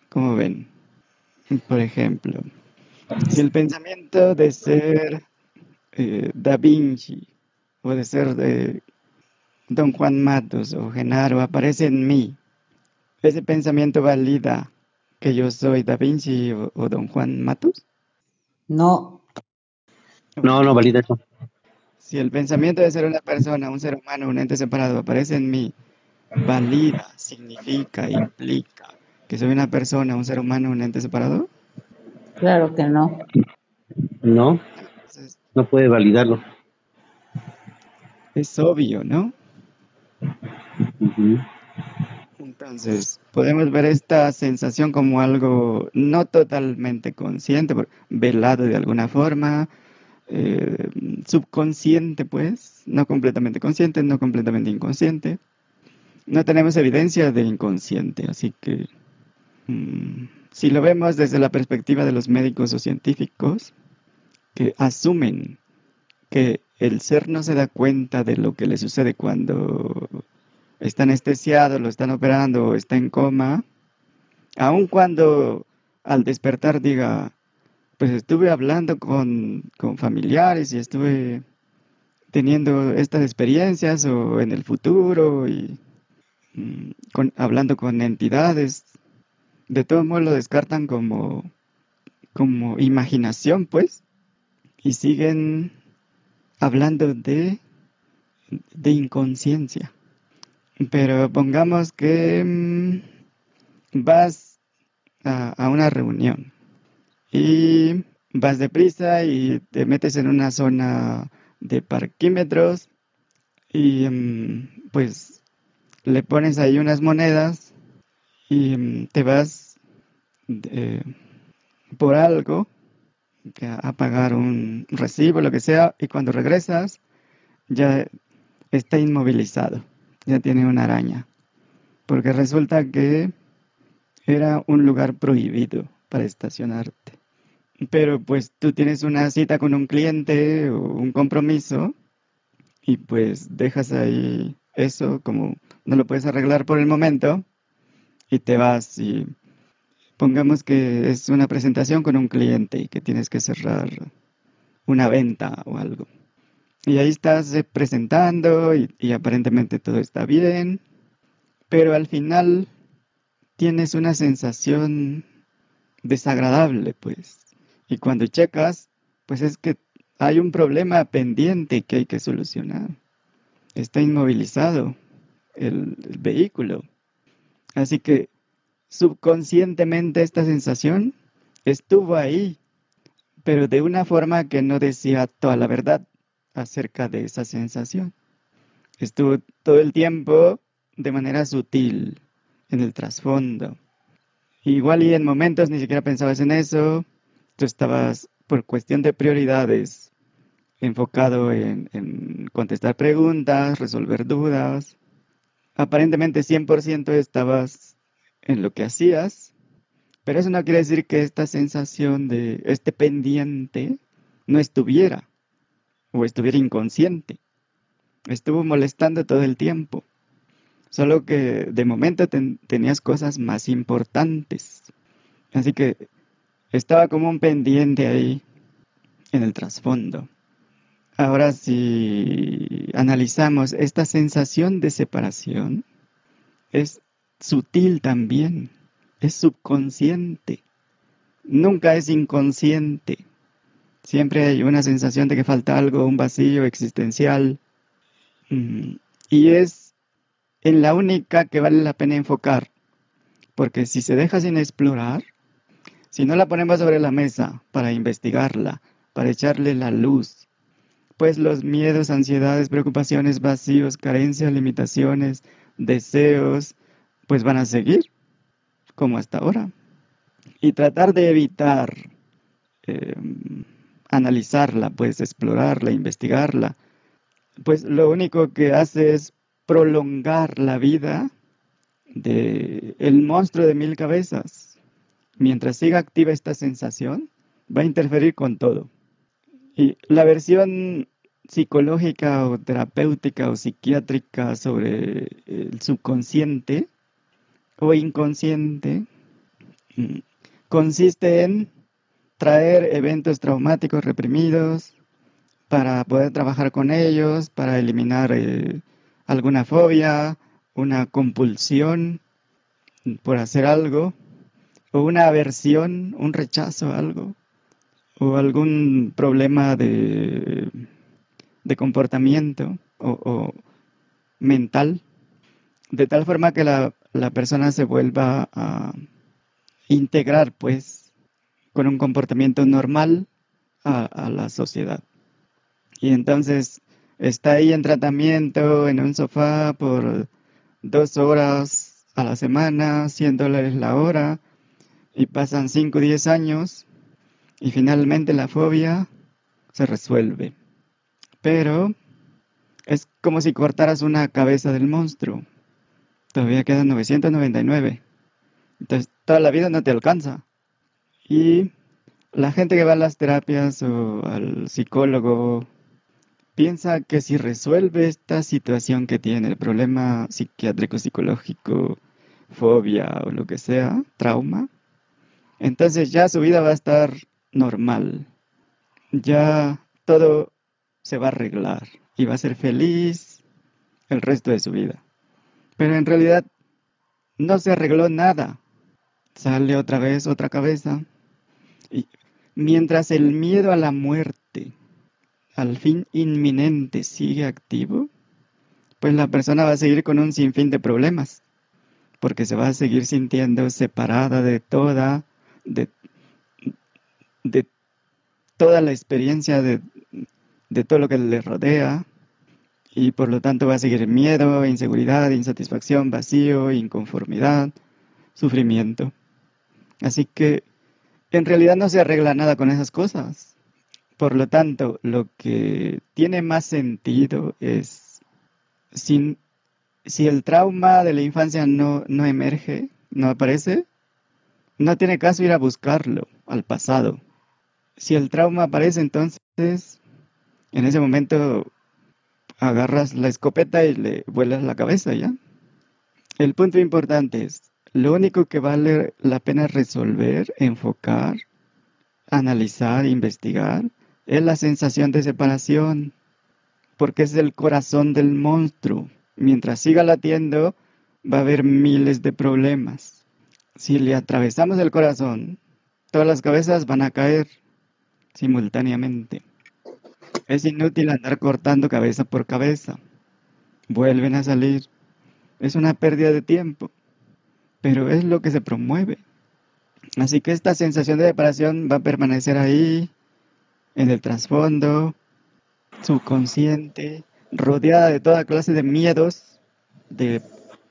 como ven. Por ejemplo, el pensamiento de ser eh, Da Vinci o de ser de Don Juan Matos o Genaro aparece en mí, ¿ese pensamiento valida que yo soy Da Vinci o, o Don Juan Matos? No. No, no valida eso. Si el pensamiento de ser una persona, un ser humano, un ente separado aparece en mí, valida, significa, implica que soy una persona, un ser humano, un ente separado? Claro que no. No, no puede validarlo. Es obvio, ¿no? Entonces, podemos ver esta sensación como algo no totalmente consciente, velado de alguna forma, eh, subconsciente, pues, no completamente consciente, no completamente inconsciente no tenemos evidencia de inconsciente, así que mm, si lo vemos desde la perspectiva de los médicos o científicos, que asumen que el ser no se da cuenta de lo que le sucede cuando está anestesiado, lo están operando o está en coma, aun cuando al despertar diga, pues estuve hablando con, con familiares y estuve teniendo estas experiencias o en el futuro y Mm, hablando con entidades, de todo modo lo descartan como, como imaginación, pues, y siguen hablando de, de inconsciencia. Pero pongamos que mm, vas a, a, una reunión y vas deprisa y te metes en una zona de parquímetros y mm, pues le pones ahí unas monedas y mm, te vas eh, por algo a pagar un recibo, lo que sea, y cuando regresas ya está inmovilizado, ya tiene una araña, porque resulta que era un lugar prohibido para estacionarte. Pero pues tú tienes una cita con un cliente o un compromiso y pues dejas ahí eso como no lo puedes arreglar por el momento y te vas y pongamos que es una presentación con un cliente y que tienes que cerrar una venta o algo. Y ahí estás eh, presentando y, y aparentemente todo está bien, pero al final tienes una sensación desagradable, pues. Y cuando checas, pues es que hay un problema pendiente que hay que solucionar. Está inmovilizado el, vehículo. Así que subconscientemente esta sensación estuvo ahí, pero de una forma que no decía toda la verdad acerca de esa sensación. Estuvo todo el tiempo de manera sutil en el trasfondo. Igual y en momentos ni siquiera pensabas en eso, tú estabas por cuestión de prioridades enfocado en, en contestar preguntas, resolver dudas. Aparentemente 100% estabas en lo que hacías, pero eso no quiere decir que esta sensación de este pendiente no estuviera o estuviera inconsciente. Estuvo molestando todo el tiempo. Solo que de momento tenías cosas más importantes. Así que estaba como un pendiente ahí en el trasfondo. Ahora si analizamos esta sensación de separación, es sutil también, es subconsciente, nunca es inconsciente. Siempre hay una sensación de que falta algo, un vacío existencial. Mm, y es en la única que vale la pena enfocar, porque si se deja sin explorar, si no la ponemos sobre la mesa para investigarla, para echarle la luz, pues los miedos, ansiedades, preocupaciones, vacíos, carencias, limitaciones, deseos, pues van a seguir como hasta ahora. Y tratar de evitar em, analizarla, pues explorarla, investigarla, pues lo único que hace es prolongar la vida de el monstruo de mil cabezas. Mientras siga activa esta sensación, va a interferir con todo. Y la versión psicológica o terapéutica o psiquiátrica sobre el subconsciente o inconsciente mm, consiste en traer eventos traumáticos reprimidos para poder trabajar con ellos, para eliminar eh, alguna fobia, una compulsión por hacer algo, o una aversión, un rechazo a algo o algún problema de, de comportamiento o, mental, de tal forma que la, la persona se vuelva a integrar, pues, con un comportamiento normal a, la sociedad. Y entonces está ahí en tratamiento, en un sofá, por dos horas a la semana, 100 dólares la hora, y pasan 5 o 10 años, y finalmente la fobia se resuelve. Pero es como si cortaras una cabeza del monstruo. Todavía quedan 999. Entonces toda la vida no te alcanza. Y la gente que va a las terapias o al psicólogo piensa que si resuelve esta situación que tiene, el problema psiquiátrico, psicológico, fobia o lo que sea, trauma, entonces ya su vida va a estar normal. Ya todo se va a arreglar y va a ser feliz el resto de su vida. Pero en realidad no se arregló nada. Sale otra vez otra cabeza. Y mientras el miedo a la muerte, al fin inminente, sigue activo, pues la persona va a seguir con un sinfín de problemas, porque se va a seguir sintiendo separada de toda, de de toda la experiencia de, todo lo que le rodea y por lo tanto va a seguir miedo, inseguridad, insatisfacción, vacío, inconformidad, sufrimiento. Así que en realidad no se arregla nada con esas cosas. Por lo tanto, lo que tiene más sentido es si, si el trauma de la infancia no, no emerge, no aparece, no tiene caso ir a buscarlo al pasado. Si el trauma aparece, entonces en ese momento agarras la escopeta y le vuelas la cabeza, ¿ya? El punto importante es, lo único que vale la pena resolver, enfocar, analizar, investigar, es la sensación de separación, porque es el corazón del monstruo. Mientras siga latiendo, va a haber miles de problemas. Si le atravesamos el corazón, todas las cabezas van a caer simultáneamente. Es inútil andar cortando cabeza por cabeza. Vuelven a salir. Es una pérdida de tiempo, pero es lo que se promueve. Así que esta sensación de separación va a permanecer ahí, en el trasfondo, subconsciente, rodeada de toda clase de miedos, de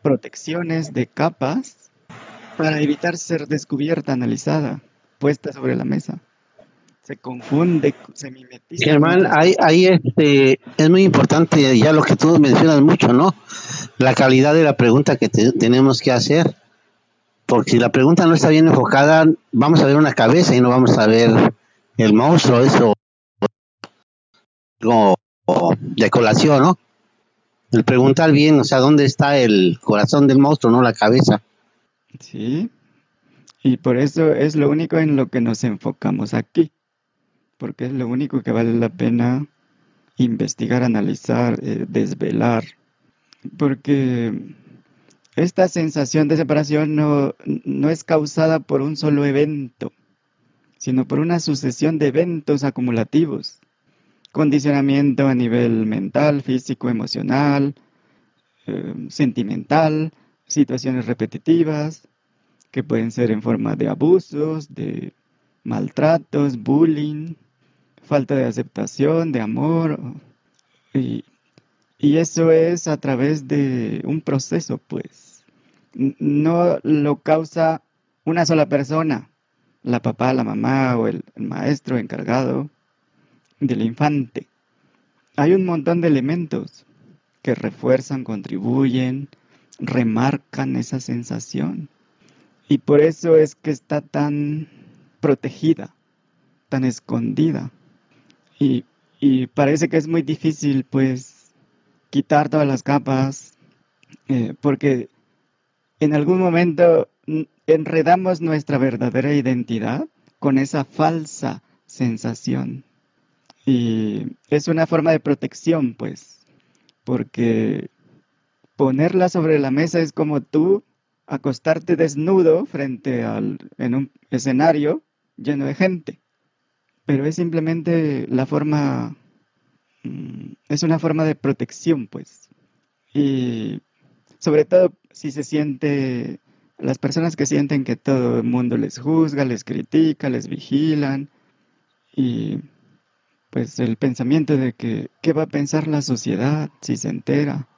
protecciones, de capas, para evitar ser descubierta, analizada, puesta sobre la mesa se confunde, se mimetiza. Germán, ahí, ahí este, es muy importante ya lo que tú mencionas mucho, ¿no? La calidad de la pregunta que tenemos que hacer. Porque si la pregunta no está bien enfocada, vamos a ver una cabeza y no vamos a ver el monstruo, eso como de colación, ¿no? El preguntar bien, o sea, ¿dónde está el corazón del monstruo, no la cabeza? Sí, y por eso es lo único en lo que nos enfocamos aquí porque es lo único que vale la pena investigar, analizar, eh, desvelar, porque esta sensación de separación no, no es causada por un solo evento, sino por una sucesión de eventos acumulativos, condicionamiento a nivel mental, físico, emocional, eh, sentimental, situaciones repetitivas, que pueden ser en forma de abusos, de maltratos, bullying, falta de aceptación, de amor. Y, eso es a través de un proceso, pues. No lo causa una sola persona, la papá, la mamá o el, el maestro encargado del infante. Hay un montón de elementos que refuerzan, contribuyen, remarcan esa sensación. Y por eso es que está tan protegida, tan escondida. Y, parece que es muy difícil, pues, quitar todas las capas, eh, porque en algún momento enredamos nuestra verdadera identidad con esa falsa sensación. Y es una forma de protección, pues, porque ponerla sobre la mesa es como tú acostarte desnudo frente al en un escenario lleno de gente pero es simplemente la forma, mm, es una forma de protección, pues. Y sobre todo si se siente, las personas que sienten que todo el mundo les juzga, les critica, les vigilan, y pues el pensamiento de que, ¿qué va a pensar la sociedad si se entera?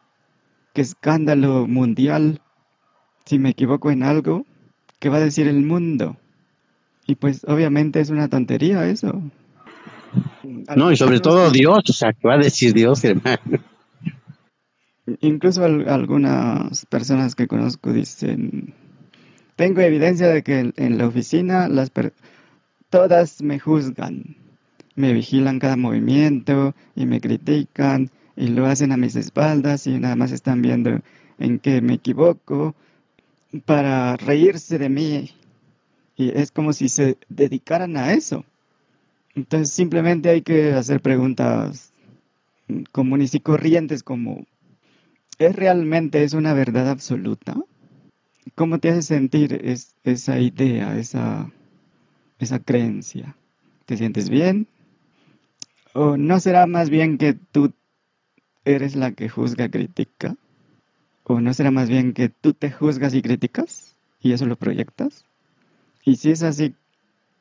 ¿Qué escándalo mundial? Si me equivoco en algo, ¿qué va a decir el mundo? Y pues obviamente es una tontería eso. No, y sobre todo Dios, o sea, ¿qué va a decir Dios, hermano? Incluso algunas personas que conozco dicen, tengo evidencia de que en la oficina las todas me juzgan, me vigilan cada movimiento y me critican y lo hacen a mis espaldas y nada más están viendo en qué me equivoco para reírse de mí y es como si se dedicaran a eso. Entonces simplemente hay que hacer preguntas comunes y corrientes como, ¿es realmente es una verdad absoluta? ¿Cómo te hace sentir es, esa idea, esa, esa creencia? ¿Te sientes bien? ¿O no será más bien que tú eres la que juzga, critica? ¿O no será más bien que tú te juzgas y criticas y eso lo proyectas? Y si es así,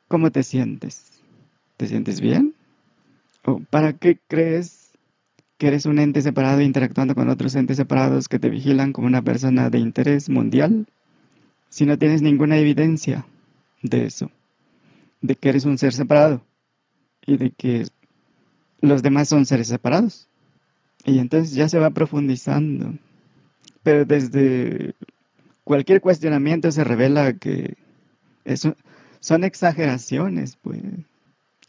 ¿cómo te sientes? ¿Te sientes bien? ¿O para qué crees que eres un ente separado interactuando con otros entes separados que te vigilan como una persona de interés mundial? Si no tienes ninguna evidencia de eso, de que eres un ser separado y de que los demás son seres separados. Y entonces ya se va profundizando. Pero desde cualquier cuestionamiento se revela que eso son exageraciones, pues.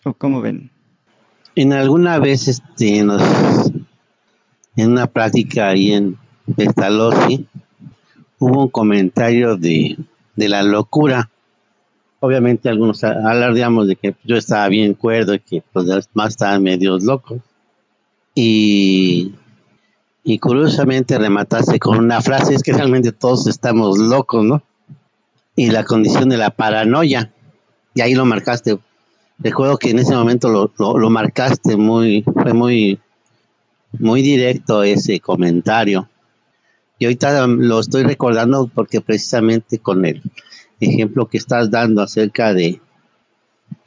¿O cómo ven? En alguna vez este, en una práctica ahí en Pestalozzi, hubo un comentario de, de la locura. Obviamente algunos alardeamos de que yo estaba bien cuerdo y que los demás estaban medios locos. Y, y curiosamente remataste con una frase, es que realmente todos estamos locos, ¿no? Y la condición de la paranoia. Y ahí lo marcaste. Recuerdo que en ese momento lo, lo, marcaste muy, fue muy, muy directo ese comentario. Y ahorita lo estoy recordando porque precisamente con el ejemplo que estás dando acerca de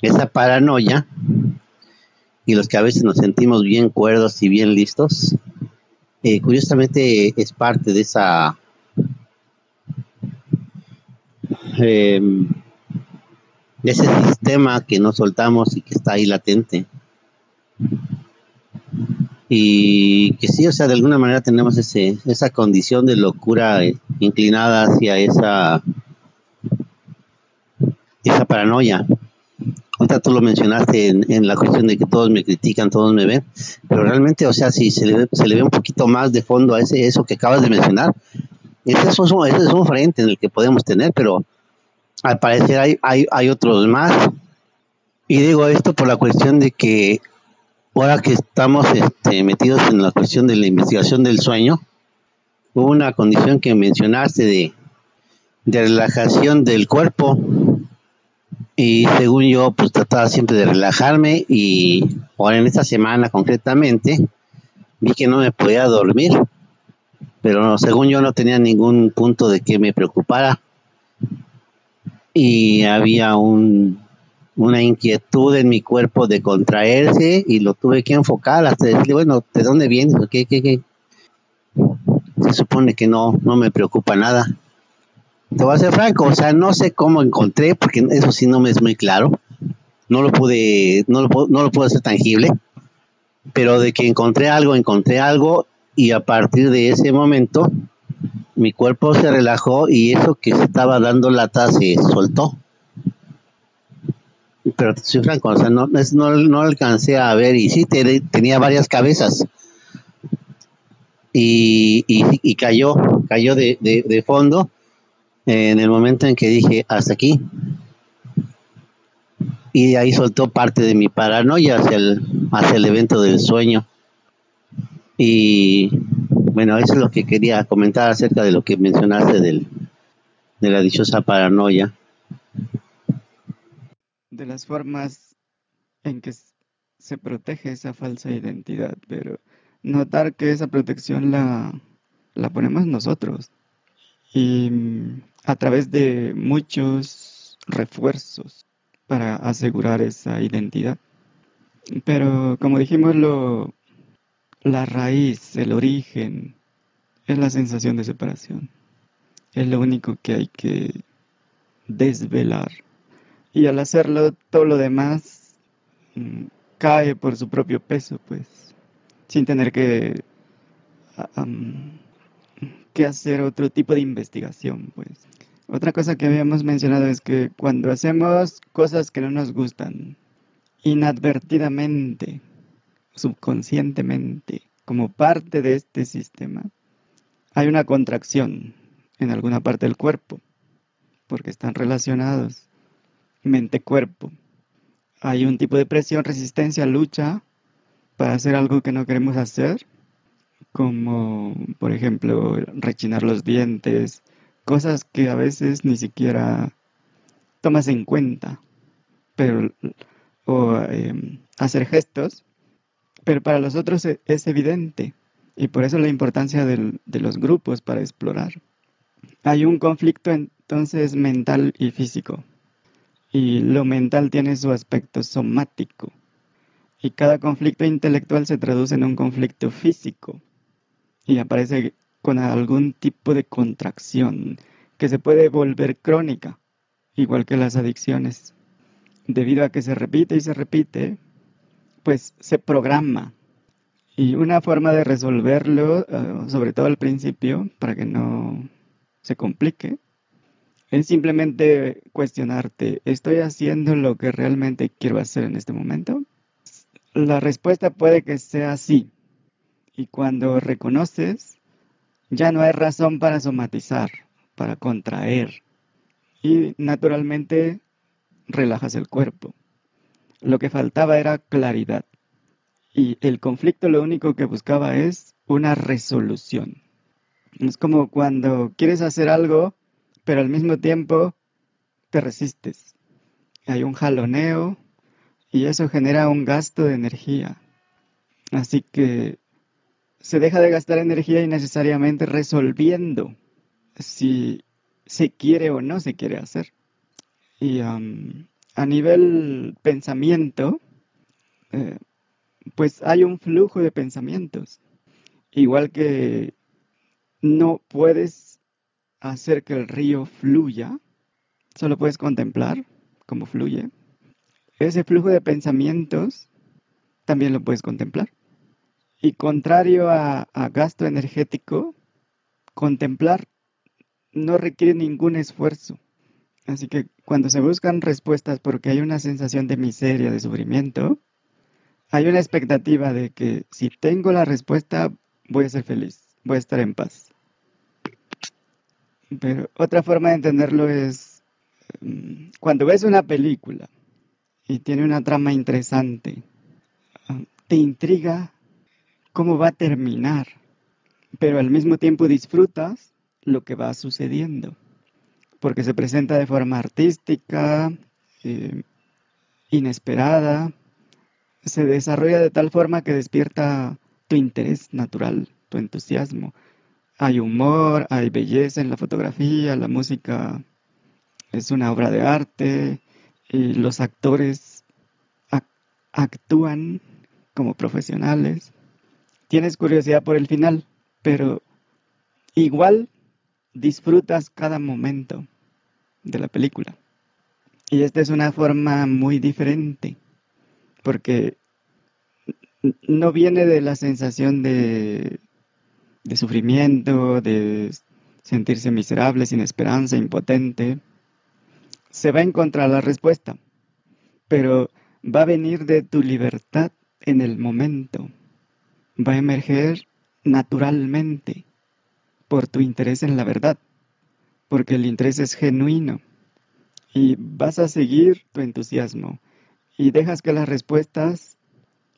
esa paranoia y los que a veces nos sentimos bien cuerdos y bien listos, eh, curiosamente es parte de esa eh, de ese sistema que no soltamos y que está ahí latente y que sí, o sea, de alguna manera tenemos ese, esa condición de locura inclinada hacia esa, esa paranoia. Ahorita tú lo mencionaste en, la cuestión de que todos me critican, todos me ven, pero realmente, o sea, si se le, se le ve un poquito más de fondo a ese, eso que acabas de mencionar, ese es un frente en el que podemos tener, pero al parecer hay, hay, hay otros más. Y digo esto por la cuestión de que ahora que estamos este, metidos en la cuestión de la investigación del sueño, hubo una condición que mencionaste de, de relajación del cuerpo. Y según yo pues trataba siempre de relajarme y ahora en esta semana concretamente vi que no me podía dormir. Pero según yo no tenía ningún punto de que me preocupara y había un una inquietud en mi cuerpo de contraerse y lo tuve que enfocar hasta decirle, bueno, ¿de dónde vienes? ¿Qué? Se supone que no, no me preocupa nada. Te voy a ser franco, o sea, no sé cómo encontré, porque eso sí no me es muy claro. No lo pude, no lo, no lo pude hacer tangible, pero de que encontré algo, encontré algo y a partir de ese momento mi cuerpo se relajó y eso que estaba dando lata se soltó. Pero soy franco, o sea, no, no, no alcancé a ver y sí tenía varias cabezas. Y, y, cayó, cayó de, de, fondo en el momento en que dije hasta aquí y de ahí soltó parte de mi paranoia hacia el, hacia el evento del sueño y bueno, eso es lo que quería comentar acerca de lo que mencionaste del, de la dichosa paranoia de las formas en que se protege esa falsa identidad, pero notar que esa protección la, la ponemos nosotros y mm, a través de muchos refuerzos para asegurar esa identidad. Pero como dijimos, lo, la raíz, el origen, es la sensación de separación. Es lo único que hay que desvelar. Y al hacerlo, todo lo demás mm, cae por su propio peso, pues, sin tener que, que hacer otro tipo de investigación, pues. Otra cosa que habíamos mencionado es que cuando hacemos cosas que no nos gustan, inadvertidamente, subconscientemente, como parte de este sistema, hay una contracción en alguna parte del cuerpo, porque están relacionados mente-cuerpo. Hay un tipo de presión, resistencia, lucha para hacer algo que no queremos hacer, como por ejemplo rechinar los dientes, cosas que a veces ni siquiera tomas en cuenta, pero o em, hacer gestos, pero para los otros e, es, evidente y por eso la importancia de los grupos para explorar. Hay un conflicto entonces mental y físico. Y lo mental tiene su aspecto somático. Y cada conflicto intelectual se traduce en un conflicto físico. Y aparece con algún tipo de contracción que se puede volver crónica, igual que las adicciones. Debido a que se repite y se repite, pues se programa. Y una forma de resolverlo, eh, sobre todo al principio, para que no se complique, es simplemente cuestionarte, ¿estoy haciendo lo que realmente quiero hacer en este momento? La respuesta puede que sea sí. Y cuando reconoces, ya no hay razón para somatizar, para contraer. Y naturalmente relajas el cuerpo. Lo que faltaba era claridad. Y el conflicto lo único que buscaba es una resolución. Es como cuando quieres hacer algo, pero al mismo tiempo te resistes. Hay un jaloneo y eso genera un gasto de energía. Así que se deja de gastar energía innecesariamente resolviendo si se quiere o no se quiere hacer. Y um, a nivel pensamiento, eh, pues hay un flujo de pensamientos. Igual que no puedes hacer que el río fluya, solo puedes contemplar cómo fluye. Ese flujo de pensamientos también lo puedes contemplar. Y contrario a, a gasto energético, contemplar no requiere ningún esfuerzo. Así que cuando se buscan respuestas porque hay una sensación de miseria, de sufrimiento, hay una expectativa de que si tengo la respuesta voy a ser feliz, voy a estar en paz. Pero otra forma de entenderlo es mm, cuando ves una película y tiene una trama interesante, te intriga cómo va a terminar, pero al mismo tiempo disfrutas lo que va sucediendo, porque se presenta de forma artística, eh, inesperada, se desarrolla de tal forma que despierta tu interés natural, tu entusiasmo. Hay humor, hay belleza en la fotografía, la música es una obra de arte y los actores actúan como profesionales. Tienes curiosidad por el final, pero igual disfrutas cada momento de la película. Y esta es una forma muy diferente porque no viene de la sensación de, de sufrimiento, de sentirse miserable, sin esperanza, impotente. Se va a encontrar la respuesta, pero va a venir de tu libertad en el momento. Va a emerger naturalmente por tu interés en la verdad, porque el interés es genuino y vas a seguir tu entusiasmo y dejas que las respuestas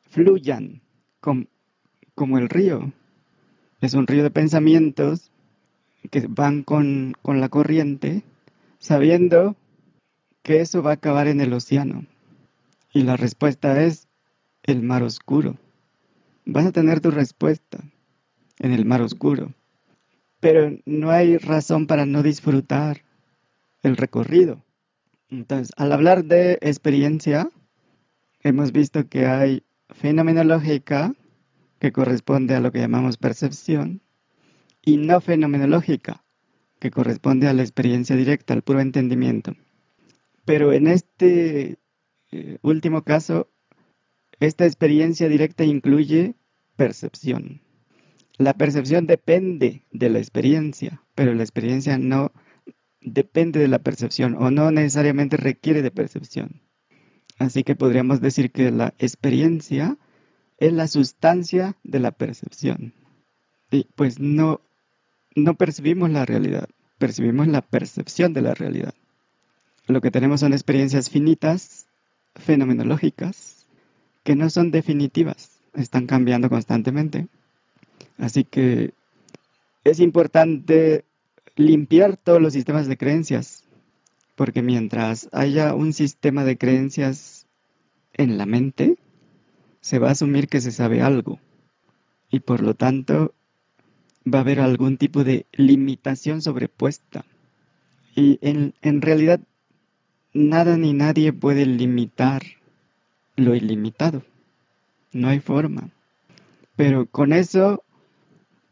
fluyan como, el río. Es un río de pensamientos que van con, la corriente, sabiendo que eso va a acabar en el océano. Y la respuesta es el mar oscuro. Vas a tener tu respuesta en el mar oscuro. Pero no hay razón para no disfrutar el recorrido. Entonces, al hablar de experiencia, hemos visto que hay fenomenológica, que corresponde a lo que llamamos percepción, y no fenomenológica, que corresponde a la experiencia directa, al puro entendimiento. Pero en este eh, último caso, esta experiencia directa incluye percepción. La percepción depende de la experiencia, pero la experiencia no depende de la percepción o no necesariamente requiere de percepción. Así que podríamos decir que la experiencia es la sustancia de la percepción. Y pues no, no percibimos la realidad, percibimos la percepción de la realidad. Lo que tenemos son experiencias finitas, fenomenológicas, que no son definitivas, están cambiando constantemente. Así que es importante limpiar todos los sistemas de creencias porque mientras haya un sistema de creencias en la mente, se va a asumir que se sabe algo. Y por lo tanto, va a haber algún tipo de limitación sobrepuesta. Y en, realidad, nada ni nadie puede limitar lo ilimitado. No hay forma. Pero con eso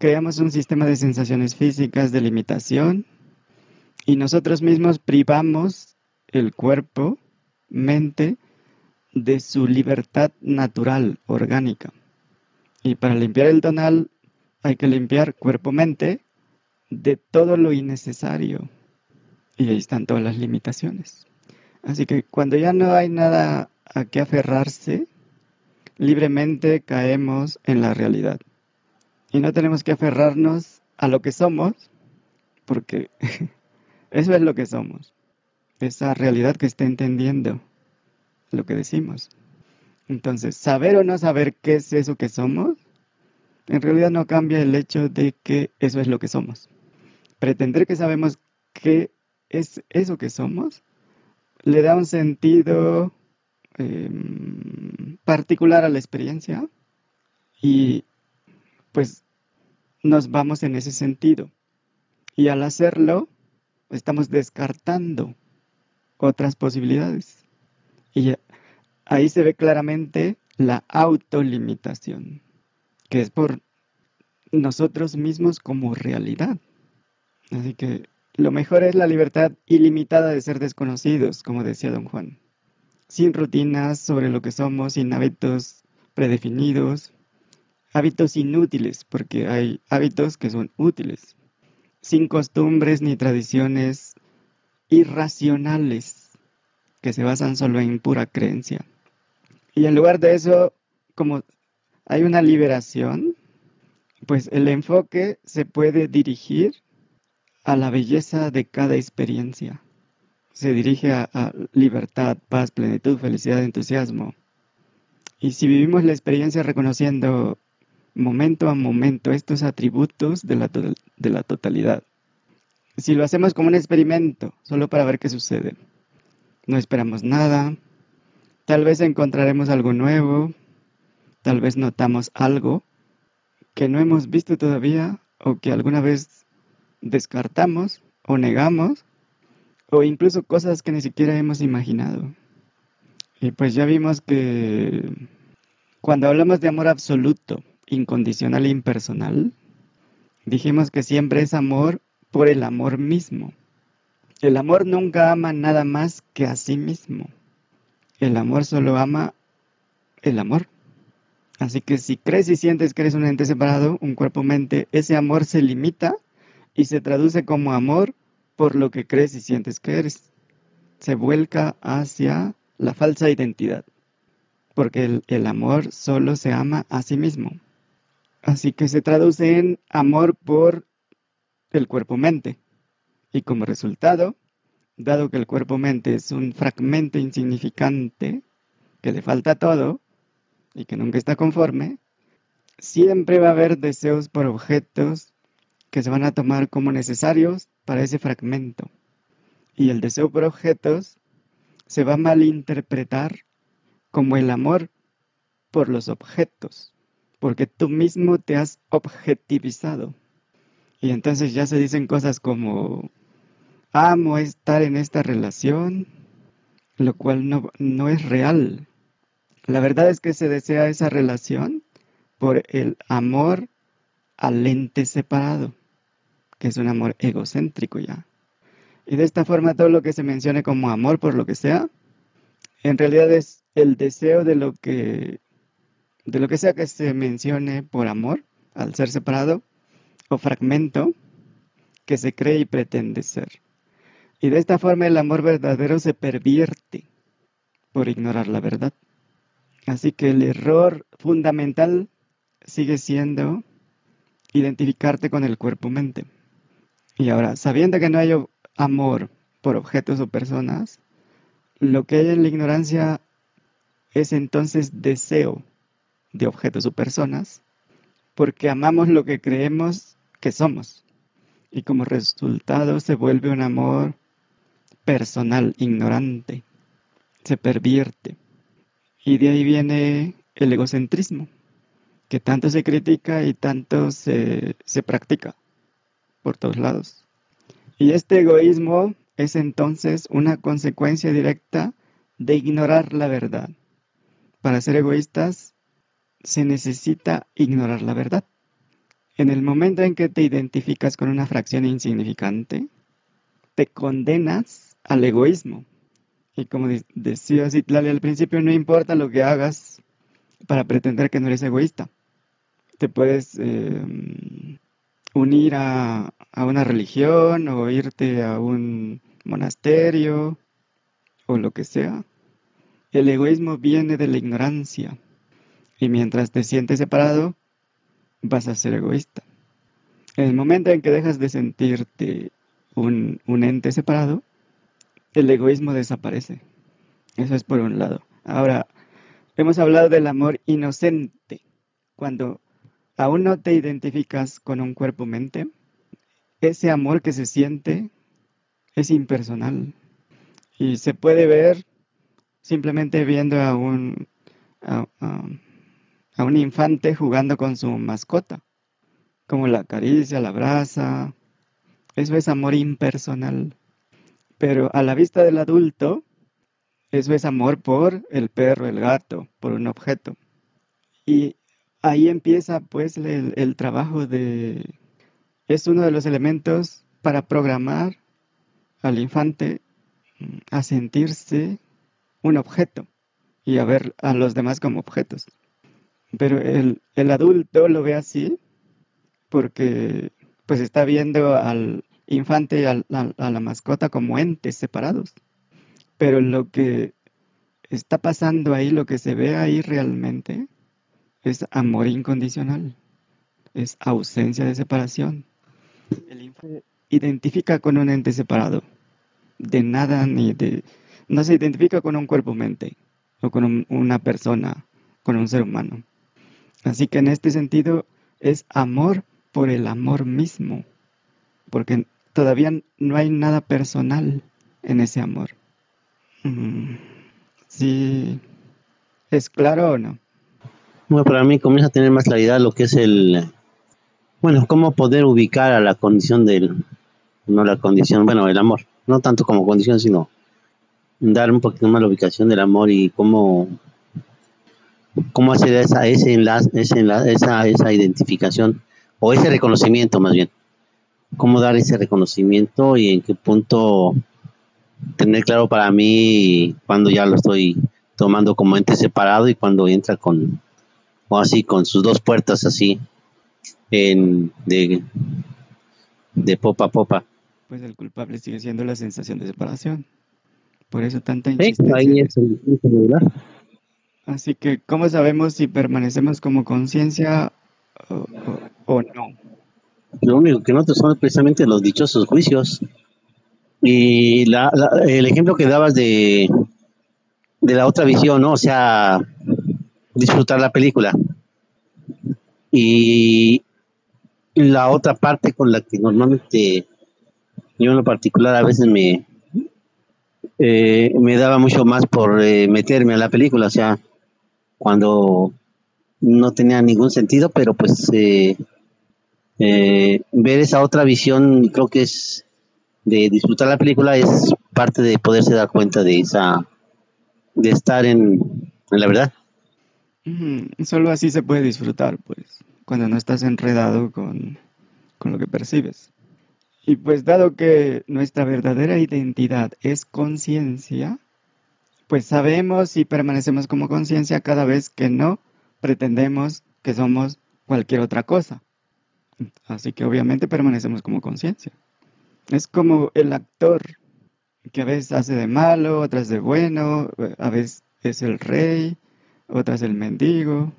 creamos un sistema de sensaciones físicas de limitación y nosotros mismos privamos el cuerpo, mente, de su libertad natural, orgánica. Y para limpiar el tonal hay que limpiar cuerpo-mente de todo lo innecesario. Y ahí están todas las limitaciones. Así que cuando ya no hay nada a qué aferrarse, libremente caemos en la realidad. Y no tenemos que aferrarnos a lo que somos, porque eso es lo que somos. Esa realidad que está entendiendo lo que decimos. Entonces, saber o no saber qué es eso que somos, en realidad no cambia el hecho de que eso es lo que somos. Pretender que sabemos qué es eso que somos, le da un sentido em, particular a la experiencia y pues nos vamos en ese sentido. Y al hacerlo, estamos descartando otras posibilidades. Y ahí se ve claramente la autolimitación, que es por nosotros mismos como realidad. Así que lo mejor es la libertad ilimitada de ser desconocidos, como decía don Juan, sin rutinas sobre lo que somos, sin hábitos predefinidos, hábitos inútiles, porque hay hábitos que son útiles, sin costumbres ni tradiciones irracionales que se basan solo en pura creencia. Y en lugar de eso, como hay una liberación, pues el enfoque se puede dirigir a la belleza de cada experiencia. Se dirige a, libertad, paz, plenitud, felicidad, entusiasmo. Y si vivimos la experiencia reconociendo momento a momento estos atributos de la, de la totalidad, si lo hacemos como un experimento, solo para ver qué sucede, no esperamos nada, tal vez encontraremos algo nuevo, tal vez notamos algo que no hemos visto todavía o que alguna vez descartamos o negamos o incluso cosas que ni siquiera hemos imaginado. Y pues ya vimos que cuando hablamos de amor absoluto, incondicional e impersonal, dijimos que siempre es amor por el amor mismo. El amor nunca ama nada más que a sí mismo. El amor solo ama el amor. Así que si crees y sientes que eres un ente separado, un cuerpo-mente, ese amor se limita y se traduce como amor por lo que crees y sientes que eres. Se vuelca hacia la falsa identidad, porque el, amor solo se ama a sí mismo. Así que se traduce en amor por el cuerpo-mente. Y como resultado, dado que el cuerpo-mente es un fragmento insignificante, que le falta todo y que nunca está conforme, siempre va a haber deseos por objetos, que se van a tomar como necesarios para ese fragmento. Y el deseo por objetos se va a malinterpretar como el amor por los objetos, porque tú mismo te has objetivizado. Y entonces ya se dicen cosas como, amo estar en esta relación, lo cual no, no es real. La verdad es que se desea esa relación por el amor al ente separado que es un amor egocéntrico ya. Y de esta forma todo lo que se mencione como amor por lo que sea, en realidad es el deseo de lo que de lo que sea que se mencione por amor al ser separado o fragmento que se cree y pretende ser. Y de esta forma el amor verdadero se pervierte por ignorar la verdad. Así que el error fundamental sigue siendo identificarte con el cuerpo-mente. Y ahora, sabiendo que no hay amor por objetos o personas, lo que hay en la ignorancia es entonces deseo de objetos o personas, porque amamos lo que creemos que somos. Y como resultado se vuelve un amor personal, ignorante, se pervierte. Y de ahí viene el egocentrismo, que tanto se critica y tanto se, se practica por todos lados. Y este egoísmo es entonces una consecuencia directa de ignorar la verdad. Para ser egoístas se necesita ignorar la verdad. En el momento en que te identificas con una fracción insignificante, te condenas al egoísmo. Y como decía Citlali al principio, no importa lo que hagas para pretender que no eres egoísta. te puedes em, unir a, a una religión o irte a un monasterio o lo que sea. El egoísmo viene de la ignorancia y mientras te sientes separado, vas a ser egoísta. En el momento en que dejas de sentirte un, ente separado, el egoísmo desaparece. Eso es por un lado. Ahora, hemos hablado del amor inocente. Cuando aún no te identificas con un cuerpo-mente, ese amor que se siente es impersonal y se puede ver simplemente viendo a un, un infante jugando con su mascota, como la caricia, la abraza. Eso es amor impersonal. Pero a la vista del adulto, eso es amor por el perro, el gato, por un objeto. Y ahí empieza pues el, trabajo de... Es uno de los elementos para programar al infante a sentirse un objeto y a ver a los demás como objetos. Pero el, el adulto lo ve así porque pues está viendo al, infante y a, la mascota como entes separados. Pero lo que está pasando ahí, lo que se ve ahí realmente, es amor incondicional, es ausencia de separación. El infante identifica con un ente separado, de nada ni de... No se identifica con un cuerpo-mente o con una persona, con un ser humano. Así que en este sentido es amor por el amor mismo, porque todavía no hay nada personal en ese amor. Mm, ¿Sí es claro o no? Bueno, para mí comienza a tener más claridad lo que es el, bueno, cómo poder ubicar a la condición del, no la condición, bueno, el amor, no tanto como condición, sino dar un poquito más la ubicación del amor y cómo, cómo hacer esa, ese enlace, ese esa, esa identificación o ese reconocimiento más bien cómo dar ese reconocimiento y en qué punto tener claro para mí cuando ya lo estoy tomando como ente separado y cuando entra con o así con sus dos puertas así en de de popa a popa pues el culpable sigue siendo la sensación de separación. Por eso tanta insistencia ahí es el, así que cómo sabemos si permanecemos como conciencia o no lo único que noto son precisamente los dichosos juicios. Y la, el ejemplo que dabas de, de la otra visión. O sea, disfrutar la película. Y la otra parte con la que normalmente yo en lo particular a veces me, eh, me daba mucho más por eh, meterme a la película, o sea, cuando no tenía ningún sentido, pero pues eh, eh, ver esa otra visión creo que es de disfrutar la película es parte de poderse dar cuenta de esa de estar en, la verdad. Solo así se puede disfrutar pues cuando no estás enredado con, con lo que percibes. Y pues dado que nuestra verdadera identidad es conciencia pues sabemos y permanecemos como conciencia cada vez que no pretendemos que somos cualquier otra cosa Así que obviamente permanecemos como conciencia. Es como el actor que a veces hace de malo, otras de bueno, a veces es el rey, otras el mendigo.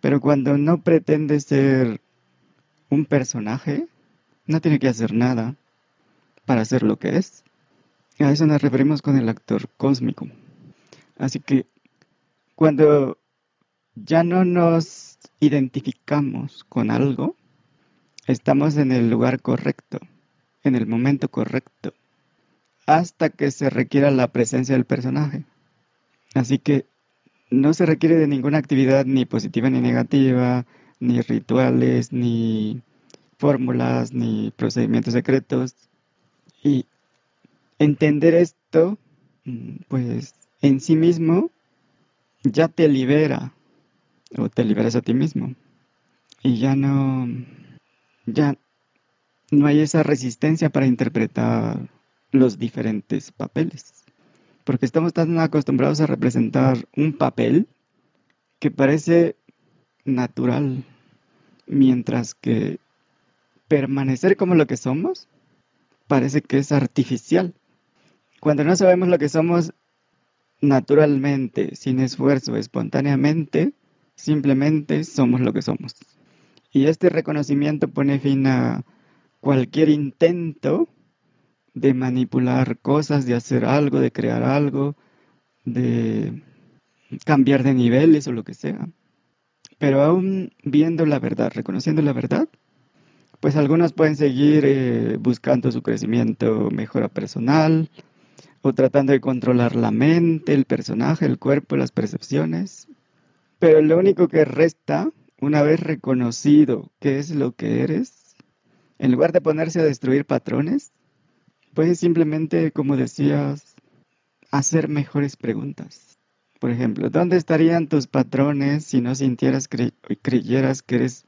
Pero cuando no pretende ser un personaje, no tiene que hacer nada para ser lo que es. A eso nos referimos con el actor cósmico. Así que cuando ya no nos identificamos con algo, Estamos en el lugar correcto, en el momento correcto, hasta que se requiera la presencia del personaje. Así que no se requiere de ninguna actividad ni positiva ni negativa, ni rituales, ni fórmulas, ni procedimientos secretos. Y entender esto, mm, pues en sí mismo, ya te libera, o te liberas a ti mismo. Y ya no ya no hay esa resistencia para interpretar los diferentes papeles. Porque estamos tan acostumbrados a representar un papel que parece natural. mientras que permanecer como lo que somos parece que es artificial. Cuando no sabemos lo que somos naturalmente, sin esfuerzo, espontáneamente, simplemente somos lo que somos. Y este reconocimiento pone fin a cualquier intento de manipular cosas, de hacer algo, de crear algo, de cambiar de niveles o lo que sea. Pero aún viendo la verdad, reconociendo la verdad, pues algunos pueden seguir eh, buscando su crecimiento, mejora personal, o tratando de controlar la mente, el personaje, el cuerpo, las percepciones. Pero lo único que resta, una vez reconocido qué es lo que eres, en lugar de ponerse a destruir patrones, puedes simplemente, como decías, hacer mejores preguntas. Por ejemplo, ¿dónde estarían tus patrones si no sintieras y creyeras que eres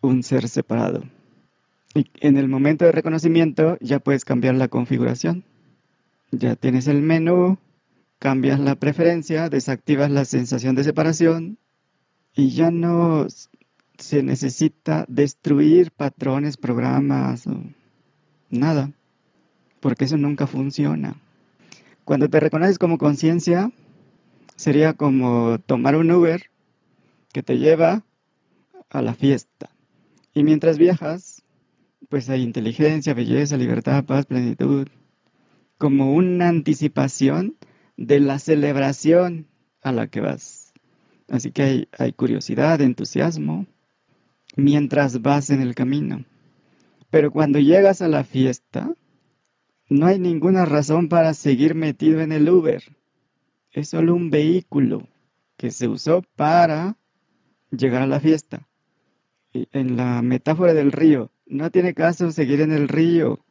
un ser separado? Y en el momento de reconocimiento ya puedes cambiar la configuración. Ya tienes el menú, cambias la preferencia, desactivas la sensación de separación y ya no se necesita destruir patrones, programas o nada, porque eso nunca funciona. Cuando te reconoces como conciencia, sería como tomar un Uber que te lleva a la fiesta. Y mientras viajas, pues hay inteligencia, belleza, libertad, paz, plenitud, como una anticipación de la celebración a la que vas. Así que hay, curiosidad, entusiasmo, mientras vas en el camino. Pero cuando llegas a la fiesta, no hay ninguna razón para seguir metido en el Uber. Es solo un vehículo que se usó para llegar a la fiesta. en la metáfora del río, no tiene caso seguir en el río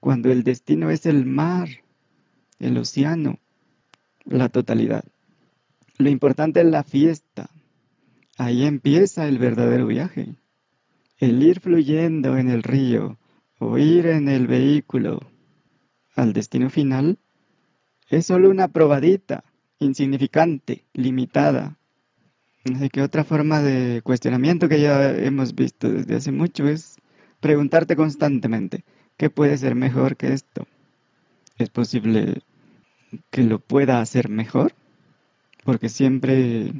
cuando el destino es el mar, el océano, la totalidad. Lo importante es la fiesta. Ahí empieza el verdadero viaje. El ir fluyendo en el río o ir en el vehículo al destino final es solo una probadita, insignificante, limitada. Así que otra forma de cuestionamiento que ya hemos visto desde hace mucho es preguntarte constantemente, ¿qué puede ser mejor que esto? ¿Es posible que lo pueda hacer mejor? Porque siempre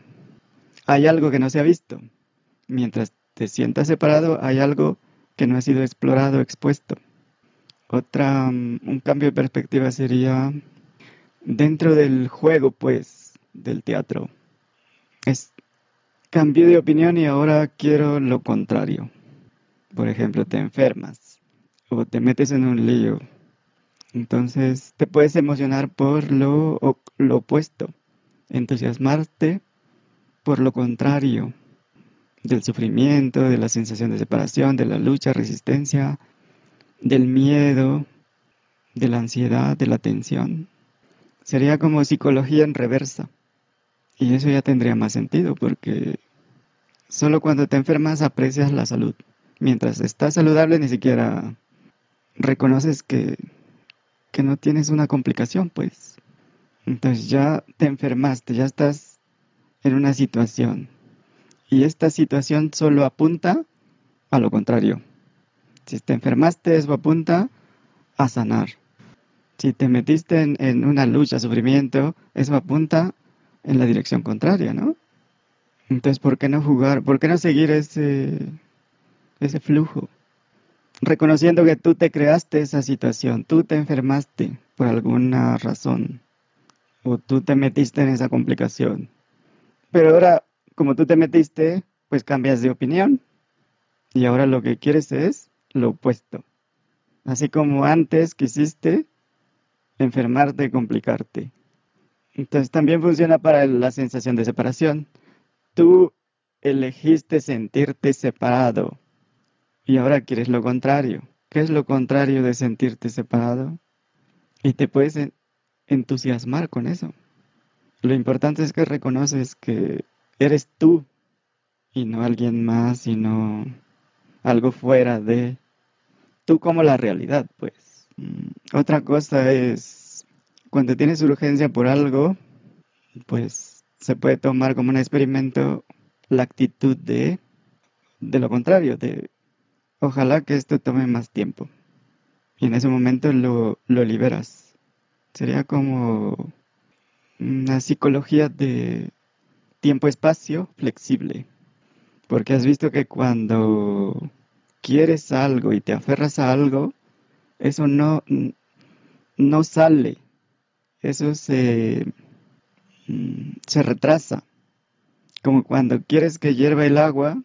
hay algo que no se ha visto. Mientras te sientas separado, hay algo que no ha sido explorado, expuesto. Otra, mm, un cambio de perspectiva sería dentro del juego, pues, del teatro. Es cambié de opinión y ahora quiero lo contrario. Por ejemplo, te enfermas o te metes en un lío. Entonces te puedes emocionar por lo, opuesto, entusiasmarte por lo contrario del sufrimiento, de la sensación de separación, de la lucha, resistencia, del miedo, de la ansiedad, de la tensión. Sería como psicología en reversa. Y eso ya tendría más sentido porque solo cuando te enfermas aprecias la salud. Mientras estás saludable ni siquiera reconoces que, que no tienes una complicación, pues. Entonces ya te enfermaste, ya estás en una situación. Y esta situación solo apunta a lo contrario. Si te enfermaste, eso apunta a sanar. Si te metiste en, una lucha, sufrimiento, eso apunta en la dirección contraria, ¿no? Entonces, ¿por qué no jugar? ¿Por qué no seguir ese, ese flujo? Reconociendo que tú te creaste esa situación, tú te enfermaste por alguna razón, o tú te metiste en esa complicación. Pero ahora, como tú te metiste, pues cambias de opinión. Y ahora lo que quieres es lo opuesto. Así como antes quisiste enfermarte y complicarte. Entonces también funciona para la sensación de separación. Tú elegiste sentirte separado y ahora quieres lo contrario. ¿Qué es lo contrario de sentirte separado? Y te puedes entusiasmar con eso. Lo importante es que reconoces que eres tú y no alguien más, sino algo fuera de tú como la realidad, pues. Mm, otra cosa es, cuando tienes urgencia por algo, pues se puede tomar como un experimento la actitud de de lo contrario, de ojalá que esto tome más tiempo. Y en ese momento lo, lo liberas. Sería como una psicología de tiempo-espacio flexible. Porque has visto que cuando quieres algo y te aferras a algo, eso no, no sale. Eso se, mm, se retrasa. Como cuando quieres que hierva el agua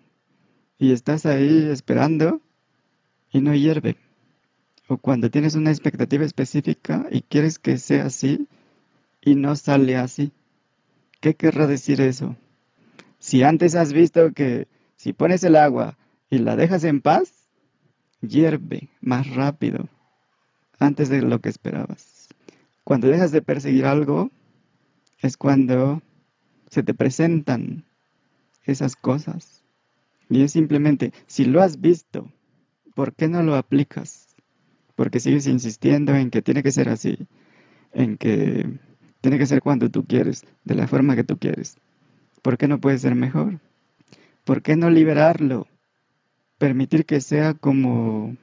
y estás ahí esperando y no hierve. O cuando tienes una expectativa específica y quieres que sea así y no sale así. ¿Qué querrá decir eso? Si antes has visto que si pones el agua y la dejas en paz, hierve más rápido antes de lo que esperabas. Cuando dejas de perseguir algo, es cuando se te presentan esas cosas. Y es simplemente, si lo has visto, ¿por qué no lo aplicas? Porque sigues insistiendo en que tiene que ser así, en que tiene que ser cuando tú quieres, de la forma que tú quieres. ¿Por qué no puede ser mejor? ¿Por qué no liberarlo? Permitir que sea como,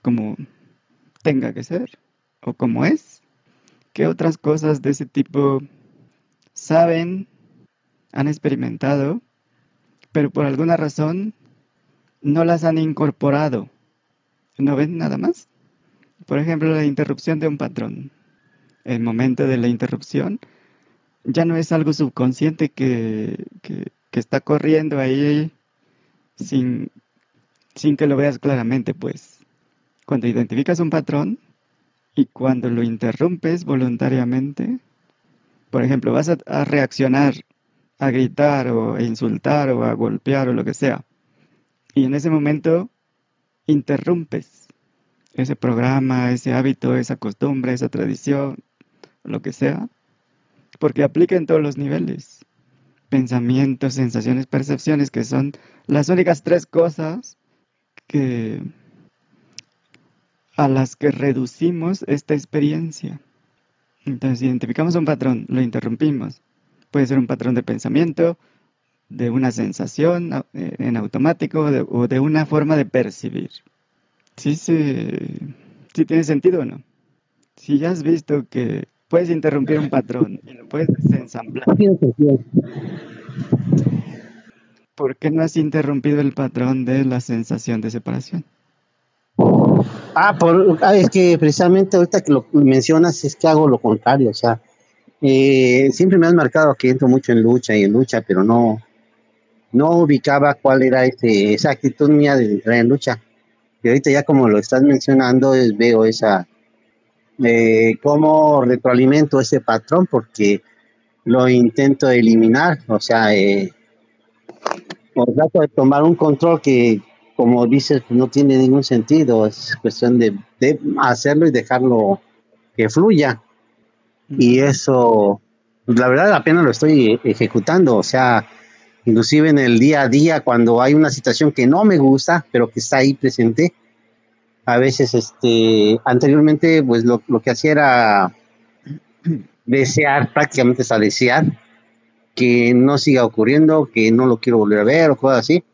como tenga que ser o como es. ¿Qué otras cosas de ese tipo saben, han experimentado, pero por alguna razón no las han incorporado? ¿No ven nada más? Por ejemplo, la interrupción de un patrón. El momento de la interrupción ya no es algo subconsciente que, está corriendo ahí sin que lo veas claramente, pues. Cuando identificas un patrón y cuando lo interrumpes voluntariamente, por ejemplo, vas a, reaccionar, a gritar o a insultar o a golpear o lo que sea, y en ese momento interrumpes ese programa, ese hábito, esa costumbre, esa tradición, lo que sea, porque aplica en todos los niveles. Pensamientos, sensaciones, percepciones, que son las únicas tres cosas que a las que reducimos esta experiencia. Entonces, identificamos un patrón, lo interrumpimos. Puede ser un patrón de pensamiento, de una sensación eh, en automático o de una forma de percibir. Sí, sí, sí tiene sentido o no. Si ya has visto que puedes interrumpir un patrón y lo puedes desensamblar. ¿Por qué no has interrumpido el patrón de la sensación de separación? Ah, por, ah, es que precisamente ahorita que lo mencionas es que hago lo contrario, o sea, eh, siempre me has marcado que entro mucho en lucha y en lucha, pero no, no ubicaba cuál era ese, esa actitud mía de entrar en lucha. Y ahorita ya como lo estás mencionando, es, veo esa, eh, cómo retroalimento ese patrón, porque lo intento eliminar, o sea, eh, trato de tomar un control que, como dices, no tiene ningún sentido, es cuestión de, hacerlo y dejarlo que fluya. Y eso, pues, la verdad, apenas lo estoy ejecutando, o sea, inclusive en el día a día, cuando hay una situación que no me gusta, pero que está ahí presente, a veces, este, anteriormente, pues lo, lo que hacía era desear, prácticamente es desear, que no siga ocurriendo, que no lo quiero volver a ver o cosas así.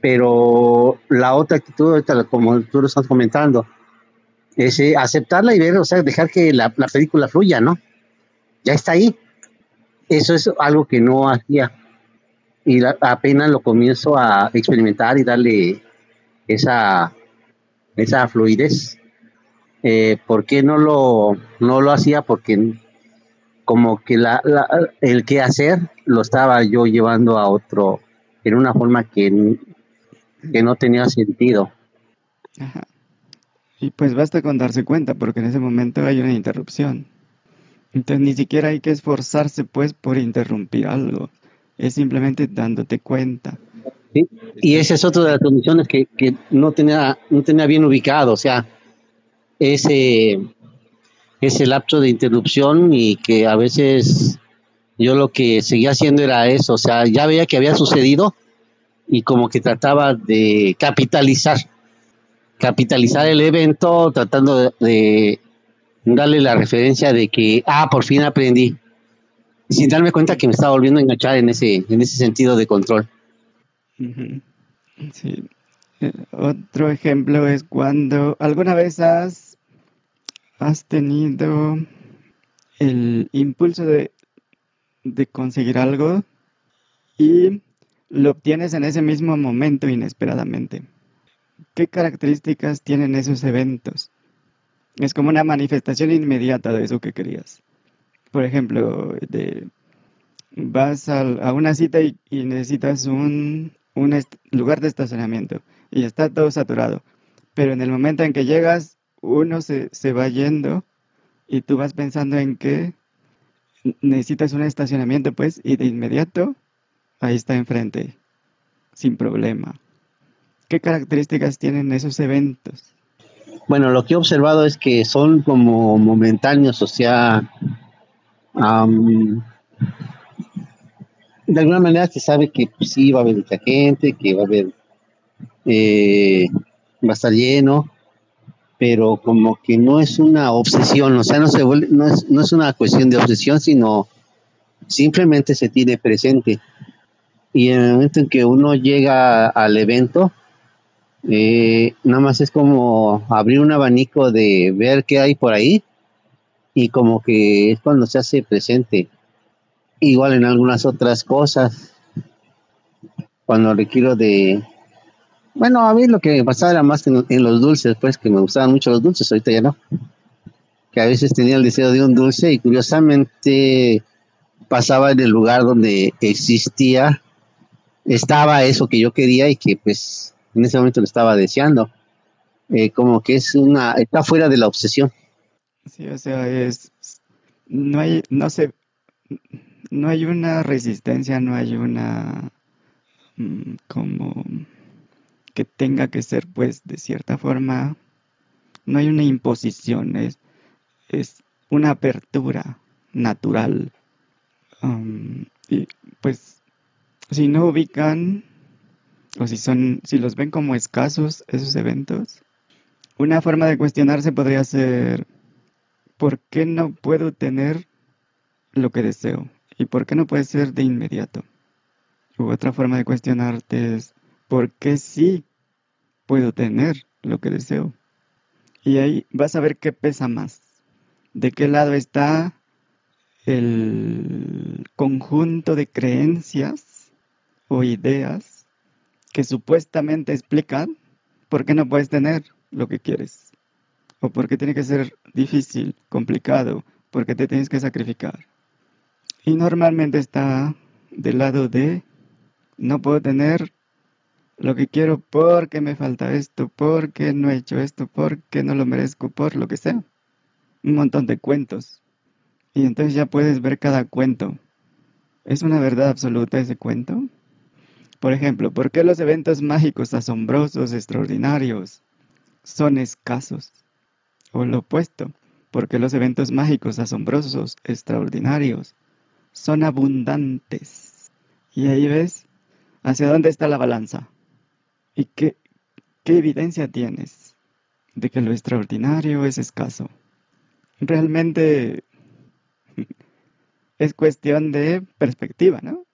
Pero la otra actitud, como tú lo estás comentando, es eh, aceptarla y ver, o sea, dejar que la, película fluya, ¿no? Ya está ahí. Eso es algo que no hacía. Y apenas lo comienzo a experimentar y darle esa, esa fluidez. Eh, ¿Por qué no lo, no lo hacía? Porque como que la, el qué hacer lo estaba yo llevando a otro, en una forma que, que no tenía sentido. Y pues basta con darse cuenta, porque en ese momento hay una interrupción. Entonces ni siquiera hay que esforzarse pues por interrumpir algo, es simplemente dándote cuenta. Y esa es otra de las condiciones que, que no, tenía, no tenía bien ubicado, o sea, ese ese lapso de interrupción y que a veces yo lo que seguía haciendo era eso, o sea, ya veía que había sucedido y como que trataba de capitalizar, capitalizar el evento, tratando de, darle la referencia de que, ah, por fin aprendí, sin darme cuenta que me estaba volviendo a enganchar en ese, en ese sentido de control. Sí. Eh, otro ejemplo es cuando alguna vez has, has tenido el impulso de, de conseguir algo y lo obtienes en ese mismo momento inesperadamente. ¿Qué características tienen esos eventos? Es como una manifestación inmediata de eso que querías. Por ejemplo, de, vas a, una cita y, necesitas un, un lugar de estacionamiento y está todo saturado. Pero en el momento en que llegas, uno se, se va yendo y tú vas pensando en que necesitas un estacionamiento, pues, y de inmediato ahí está enfrente, sin problema. ¿Qué características tienen esos eventos? Bueno, lo que he observado es que son como momentáneos, o sea, de alguna manera se sabe que pues, sí va a haber mucha gente, que va a haber, eh, va a estar lleno, pero como que no es una obsesión, o sea, no, se no, es, no es una cuestión de obsesión, sino simplemente se tiene presente. Y en el momento en que uno llega al evento, eh, nada más es como abrir un abanico de ver qué hay por ahí y como que es cuando se hace presente. Igual en algunas otras cosas, cuando requiero de... Bueno, a mí lo que me pasaba era más en, en los dulces, pues que me gustaban mucho los dulces, ahorita ya no. Que a veces tenía el deseo de un dulce y curiosamente pasaba en el lugar donde existía, estaba eso que yo quería y que pues en ese momento lo estaba deseando. Eh, como que es una, está fuera de la obsesión. Sí, o sea, es, no hay, no sé, no hay una resistencia, no hay una, mm, como, que tenga que ser, pues, de cierta forma, no hay una imposición, es, es una apertura natural. Um, y pues, si no ubican, o si son, si los ven como escasos esos eventos, una forma de cuestionarse podría ser, ¿por qué no puedo tener lo que deseo? ¿Y por qué no puede ser de inmediato? Otra forma de cuestionarte es, ¿por qué sí puedo tener lo que deseo? Y ahí vas a ver qué pesa más. ¿De qué lado está el conjunto de creencias o ideas que supuestamente explican por qué no puedes tener lo que quieres? ¿O por qué tiene que ser difícil, complicado? ¿Por qué te tienes que sacrificar? Y normalmente está del lado de no puedo tener lo que quiero porque me falta esto, porque no he hecho esto, porque no lo merezco, por lo que sea. Un montón de cuentos. Y entonces ya puedes ver cada cuento. ¿Es una verdad absoluta ese cuento? Por ejemplo, ¿por qué los eventos mágicos asombrosos, extraordinarios, son escasos? O lo opuesto, ¿por qué los eventos mágicos asombrosos, extraordinarios, son abundantes. Y ahí ves hacia dónde está la balanza. ¿Y qué, qué evidencia tienes de que lo extraordinario es escaso? Realmente es cuestión de perspectiva, ¿no?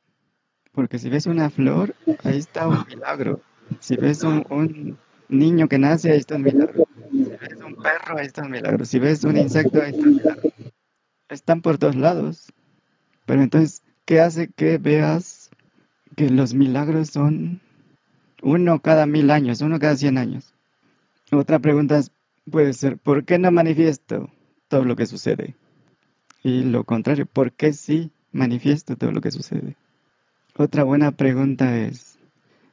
Porque si ves una flor, ahí está un milagro. Si ves un, niño que nace, ahí está un milagro. Si ves un perro, ahí está un milagro. Si ves un insecto, ahí está un milagro. Están por todos lados. Pero entonces, ¿qué hace que veas que los milagros son uno cada mil años, uno cada cien años? Otra pregunta puede ser, ¿por qué no manifiesto todo lo que sucede? Y lo contrario, ¿por qué sí manifiesto todo lo que sucede? Otra buena pregunta es,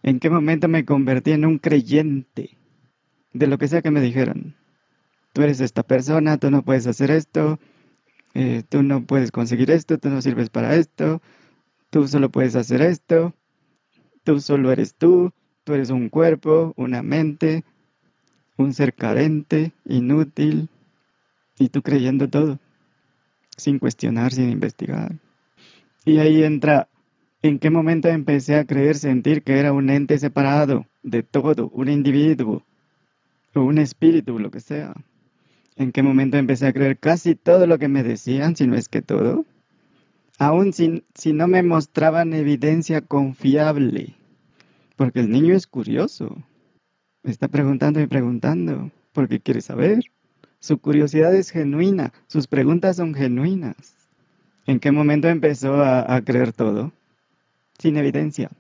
¿en qué momento me convertí en un creyente de lo que sea que me dijeron? Tú eres esta persona, tú no puedes hacer esto, eh, tú no puedes conseguir esto, tú no sirves para esto, tú solo puedes hacer esto, tú solo eres tú, tú eres un cuerpo, una mente, un ser carente, inútil, y tú creyendo todo, sin cuestionar, sin investigar. Y ahí entra, ¿en qué momento empecé a creer, sentir que era un ente separado de todo, un individuo, o un espíritu, lo que sea? en qué momento empecé a creer casi todo lo que me decían, si no es que todo, aun si, no me mostraban evidencia confiable. Porque el niño es curioso. Está preguntando y preguntando porque quiere saber. Su curiosidad es genuina, sus preguntas son genuinas. ¿En qué momento empezó a creer todo? Sin evidencia.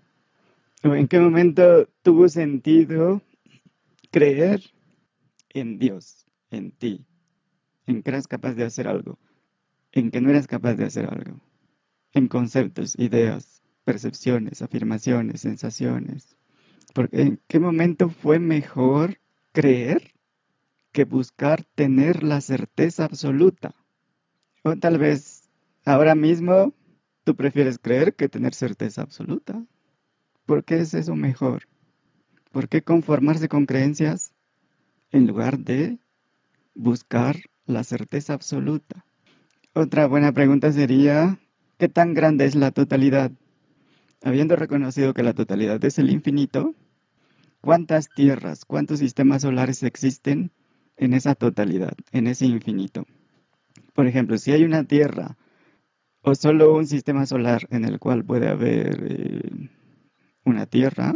¿O en qué momento tuvo sentido creer en Dios, en ti, en que eras capaz de hacer algo, en que no eras capaz de hacer algo, en conceptos, ideas, percepciones, afirmaciones, sensaciones. Porque ¿En qué momento fue mejor creer que buscar tener la certeza absoluta? O tal vez ahora mismo tú prefieres creer que tener certeza absoluta. ¿Por qué es eso mejor? ¿Por qué conformarse con creencias en lugar de buscar la certeza absoluta? Otra buena pregunta sería, ¿qué tan grande es la totalidad? Habiendo reconocido que la totalidad es el infinito, ¿cuántas tierras, cuántos sistemas solares existen en esa totalidad, en ese infinito? Por ejemplo, si hay una tierra o solo un sistema solar en el cual puede haber eh, una tierra,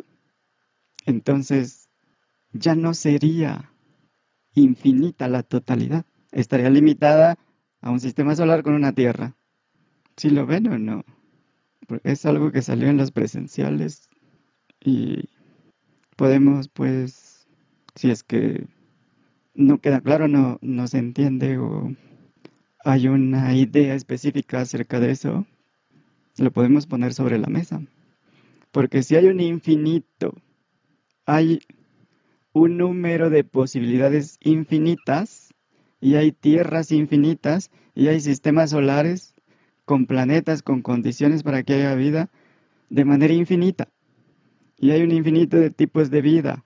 entonces ya no sería infinita la totalidad. Estaría limitada a un sistema solar con una tierra. Si lo ven o no. Es algo que salió en los presenciales y podemos, pues, si es que no queda claro, no, no se entiende o hay una idea específica acerca de eso, lo podemos poner sobre la mesa. Porque si hay un infinito, hay un número de posibilidades infinitas y hay tierras infinitas y hay sistemas solares con planetas, con condiciones para que haya vida de manera infinita. Y hay un infinito de tipos de vida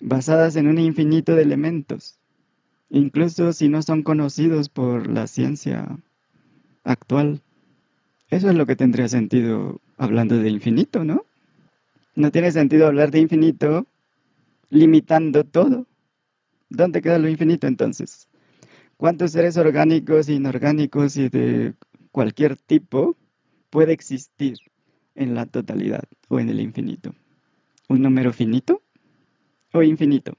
basadas en un infinito de elementos, incluso si no son conocidos por la ciencia actual. Eso es lo que tendría sentido hablando de infinito, ¿no? No tiene sentido hablar de infinito limitando todo. ¿Dónde queda lo infinito entonces? ¿Cuántos seres orgánicos, inorgánicos y de cualquier tipo puede existir en la totalidad o en el infinito? ¿Un número finito o infinito?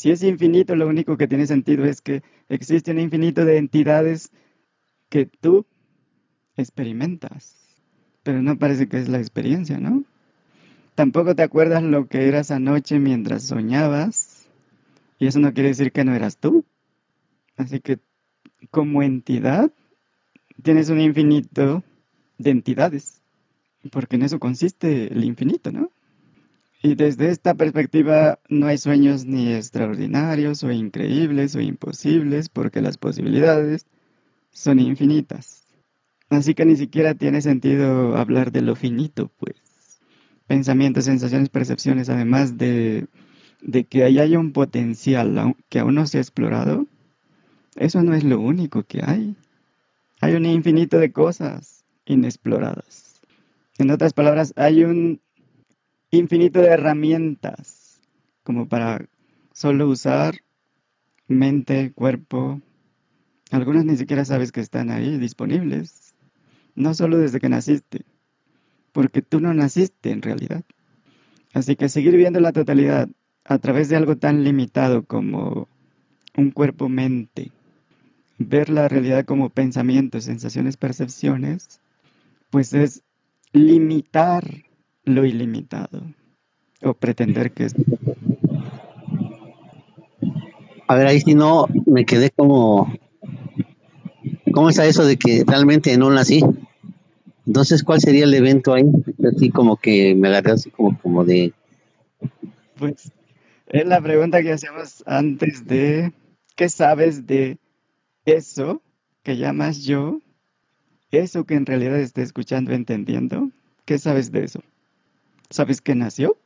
Si es infinito, lo único que tiene sentido es que existe un infinito de entidades que tú experimentas. Pero no parece que es la experiencia, ¿no? Tampoco te acuerdas lo que eras anoche mientras soñabas. Y eso no quiere decir que no eras tú. Así que como entidad tienes un infinito de entidades. Porque en eso consiste el infinito, ¿no? Y desde esta perspectiva no hay sueños ni extraordinarios o increíbles o imposibles porque las posibilidades son infinitas. Así que ni siquiera tiene sentido hablar de lo finito, pues pensamientos, sensaciones, percepciones, además de, que ahí hay un potencial que aún no se ha explorado, eso no es lo único que hay. Hay un infinito de cosas inexploradas. En otras palabras, hay un infinito de herramientas como para solo usar mente, cuerpo. Algunas ni siquiera sabes que están ahí disponibles. No solo desde que naciste, porque tú no naciste en realidad. Así que seguir viendo la totalidad a través de algo tan limitado como un cuerpo-mente, ver la realidad como pensamientos, sensaciones, percepciones, pues es limitar lo ilimitado o pretender que es... A ver, ahí si no, me quedé como... ¿Cómo está eso de que realmente no nací? Entonces, ¿cuál sería el evento ahí? Así como que me agarré así como, como de... Pues es la pregunta que hacíamos antes de, ¿qué sabes de eso que llamas yo? Eso que en realidad esté escuchando, entendiendo. ¿Qué sabes de eso? ¿Sabes que nació?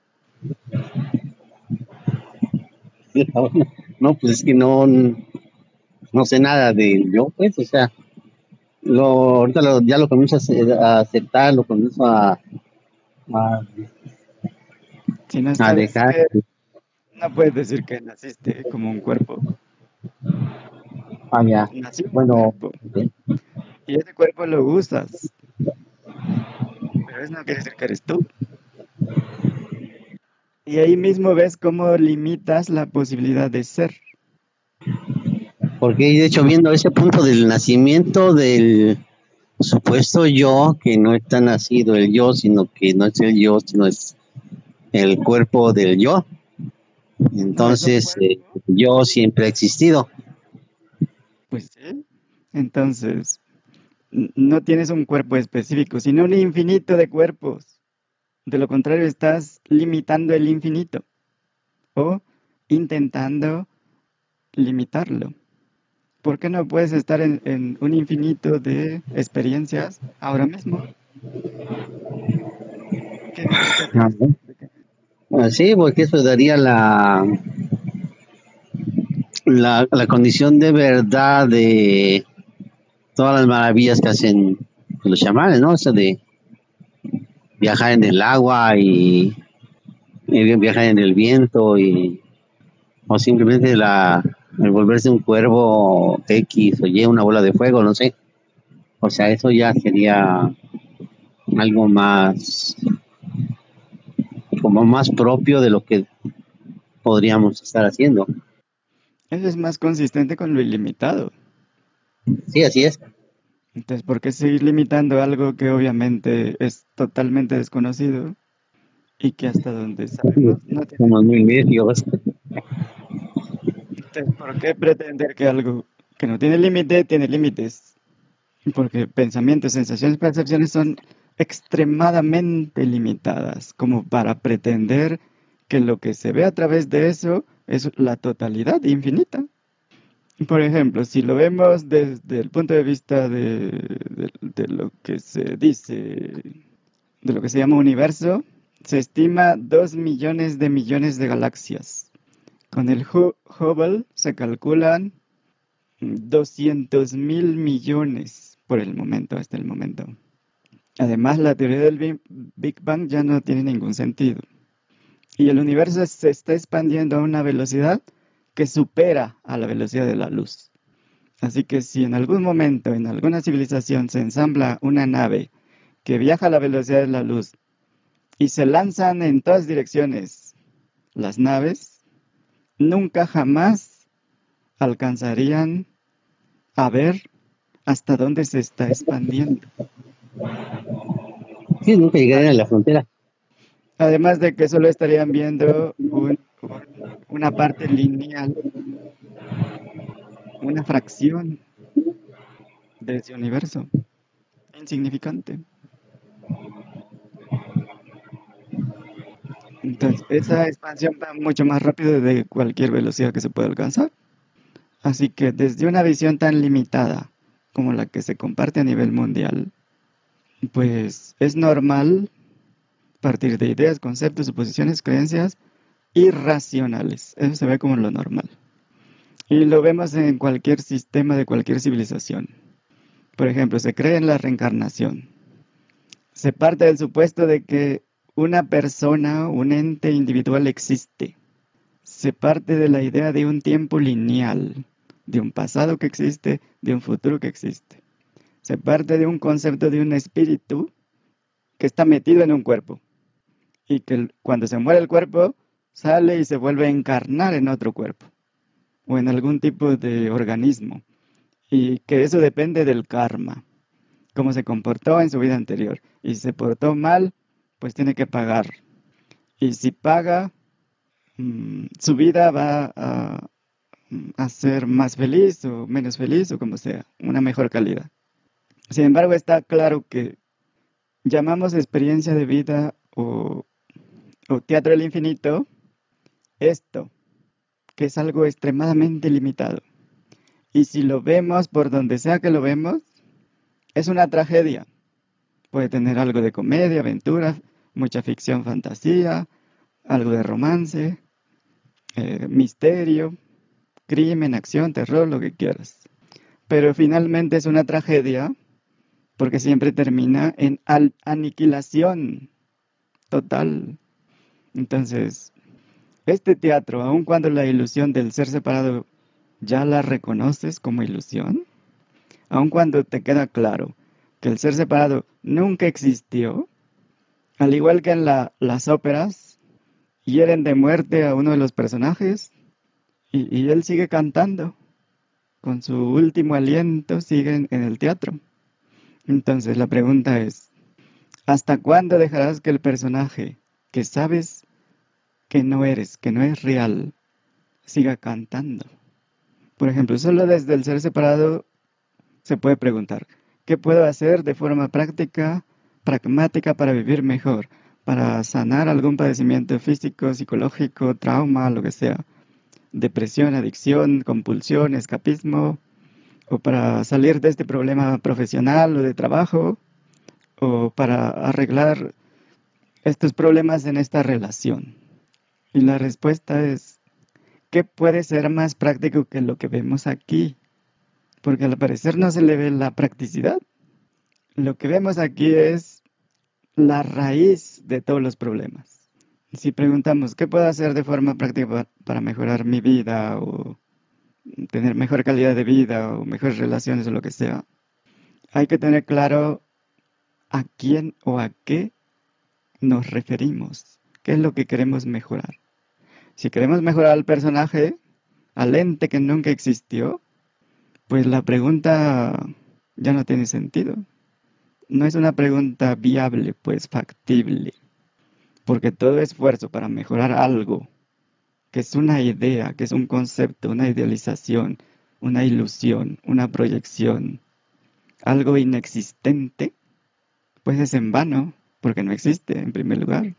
No, pues es que no, no sé nada de yo, pues, o sea, lo, ahorita ya lo comienzo a, aceptar, lo comienzo a, si no dejar. no puedes decir que naciste como un cuerpo. Ah, ya. bueno. Y ese cuerpo lo usas. Pero eso no quiere decir que eres tú. Y ahí mismo ves cómo limitas la posibilidad de ser. Porque de hecho viendo ese punto del nacimiento del supuesto yo, que no está nacido el yo, sino que no es el yo, sino es el cuerpo del yo. Entonces, eh, yo siempre ha existido. Pues sí. Entonces, no tienes un cuerpo específico, sino un infinito de cuerpos. De lo contrario, estás limitando el infinito o intentando limitarlo. ¿Por qué no puedes estar en, un infinito de experiencias ahora mismo? Ah, sí, porque eso daría la, la, la condición de verdad de todas las maravillas que hacen los chamanes, ¿no? Eso de viajar en el agua y, viajar en el viento y o simplemente la el volverse un cuervo X o Y, una bola de fuego, no sé. O sea, eso ya sería algo más como más propio de lo que podríamos estar haciendo. Eso es más consistente con lo ilimitado. Sí, así es. Entonces, ¿por qué seguir limitando algo que obviamente es totalmente desconocido y que hasta donde sabemos no tiene... Somos muy medios. Entonces, ¿por qué pretender que algo que no tiene límite tiene límites? Porque pensamientos, sensaciones, percepciones son extremadamente limitadas como para pretender que lo que se ve a través de eso es la totalidad infinita. Por ejemplo, si lo vemos desde el punto de vista de, lo que se dice, de lo que se llama universo, se estima dos millones de millones de galaxias. Con el Hubble se calculan 200 mil millones por el momento, hasta el momento. Además, la teoría del Big Bang ya no tiene ningún sentido. Y el universo se está expandiendo a una velocidad que supera a la velocidad de la luz. Así que si en algún momento en alguna civilización se ensambla una nave que viaja a la velocidad de la luz y se lanzan en todas direcciones las naves, nunca jamás alcanzarían a ver hasta dónde se está expandiendo. Sí, nunca llegarían a la frontera. Además de que solo estarían viendo una parte lineal, una fracción de ese universo, insignificante. Entonces, esa expansión va mucho más rápido de cualquier velocidad que se pueda alcanzar. Así que desde una visión tan limitada como la que se comparte a nivel mundial, pues es normal partir de ideas, conceptos, suposiciones, creencias irracionales. Eso se ve como lo normal. Y lo vemos en cualquier sistema de cualquier civilización. Por ejemplo, se cree en la reencarnación. Se parte del supuesto de que una persona, un ente individual existe. Se parte de la idea de un tiempo lineal, de un pasado que existe, de un futuro que existe. Se parte de un concepto de un espíritu que está metido en un cuerpo y que cuando se muere el cuerpo sale y se vuelve a encarnar en otro cuerpo o en algún tipo de organismo y que eso depende del karma, cómo se comportó en su vida anterior y si se portó mal, pues tiene que pagar y si paga, mm, su vida va a, a ser más feliz o menos feliz o como sea, una mejor calidad. Sin embargo, está claro que llamamos experiencia de vida o Teatro del Infinito, esto, que es algo extremadamente limitado. Y si lo vemos por donde sea que lo vemos, es una tragedia. Puede tener algo de comedia, aventura, mucha ficción, fantasía, algo de romance, eh, misterio, crimen, acción, terror, lo que quieras. Pero finalmente es una tragedia porque siempre termina en aniquilación total. Entonces, este teatro, aun cuando la ilusión del ser separado ya la reconoces como ilusión, aun cuando te queda claro que el ser separado nunca existió, al igual que en las óperas hieren de muerte a uno de los personajes y, él sigue cantando. Con su último aliento sigue en, el teatro. Entonces la pregunta es, ¿hasta cuándo dejarás que el personaje que sabes que no eres, que no es real, siga cantando? Por ejemplo, solo desde el ser separado se puede preguntar, ¿qué puedo hacer de forma práctica, pragmática para vivir mejor? para sanar algún padecimiento físico, psicológico, trauma, lo que sea, depresión, adicción, compulsión, escapismo, o para salir de este problema profesional o de trabajo, o para arreglar estos problemas en esta relación. Y la respuesta es, ¿qué puede ser más práctico que lo que vemos aquí? Porque al parecer no se le ve la practicidad. Lo que vemos aquí es la raíz de todos los problemas. Si preguntamos, ¿qué puedo hacer de forma práctica para mejorar mi vida o tener mejor calidad de vida o mejores relaciones o lo que sea? Hay que tener claro a quién o a qué nos referimos, qué es lo que queremos mejorar. Si queremos mejorar al personaje, al ente que nunca existió, pues la pregunta ya no tiene sentido no es una pregunta viable, pues factible, porque todo esfuerzo para mejorar algo, que es una idea, que es un concepto, una idealización, una ilusión, una proyección, algo inexistente, pues es en vano, porque no existe en primer lugar.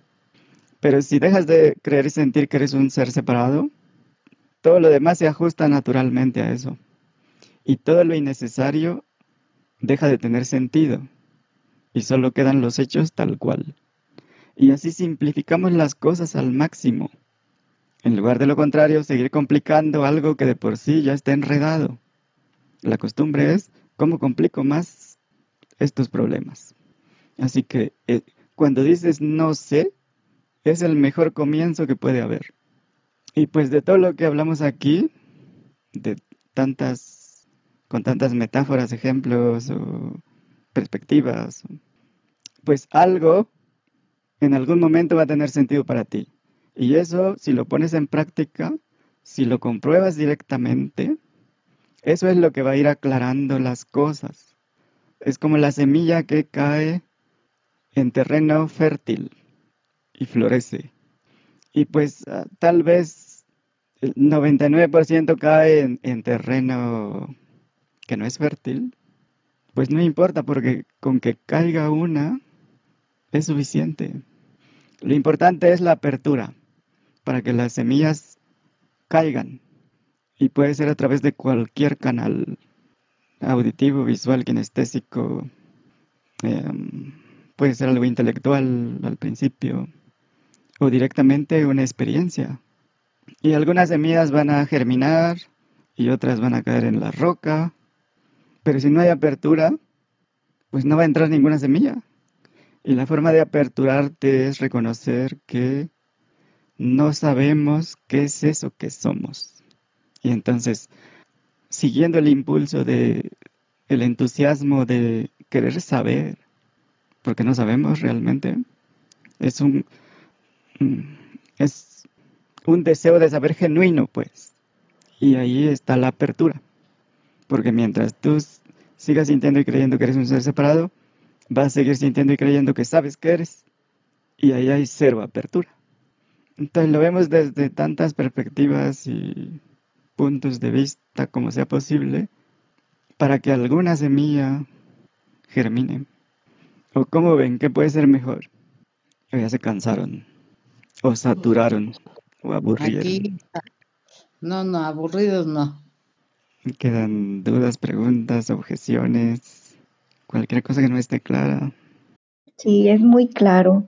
Pero si dejas de creer y sentir que eres un ser separado, todo lo demás se ajusta naturalmente a eso. Y todo lo innecesario deja de tener sentido y solo quedan los hechos tal cual. Y así simplificamos las cosas al máximo. En lugar de lo contrario, seguir complicando algo que de por sí ya está enredado. La costumbre es cómo complico más estos problemas. Así que eh, cuando dices no sé, es el mejor comienzo que puede haber. Y pues de todo lo que hablamos aquí, de tantas, con tantas metáforas, ejemplos o perspectivas, pues algo en algún momento va a tener sentido para ti. Y eso, si lo pones en práctica, si lo compruebas directamente, eso es lo que va a ir aclarando las cosas. Es como la semilla que cae en terreno fértil y florece. Y pues ah, tal vez el 99% cae en, en terreno que no es fértil, pues no importa porque con que caiga una es suficiente. Lo importante es la apertura para que las semillas caigan y puede ser a través de cualquier canal auditivo, visual, kinestésico, em, puede ser algo intelectual al principio o directamente una experiencia. Y algunas semillas van a germinar y otras van a caer en la roca pero si no hay apertura, pues no va a entrar ninguna semilla. Y la forma de aperturarte es reconocer que no sabemos qué es eso que somos. Y entonces, siguiendo el impulso de el entusiasmo de querer saber, porque no sabemos realmente, es un es un deseo de saber genuino, pues. Y ahí está la apertura. Porque mientras tú sigas sintiendo y creyendo que eres un ser separado, vas a seguir sintiendo y creyendo que sabes que eres. Y ahí hay cero apertura. Entonces lo vemos desde tantas perspectivas y puntos de vista como sea posible para que alguna semilla germine. ¿O cómo ven? ¿Qué puede ser mejor? Ya se cansaron, o saturaron, o aburrieron. no, no, aburridos no. Quedan dudas, preguntas, objeciones, cualquier cosa que no esté clara. Sí, es muy claro.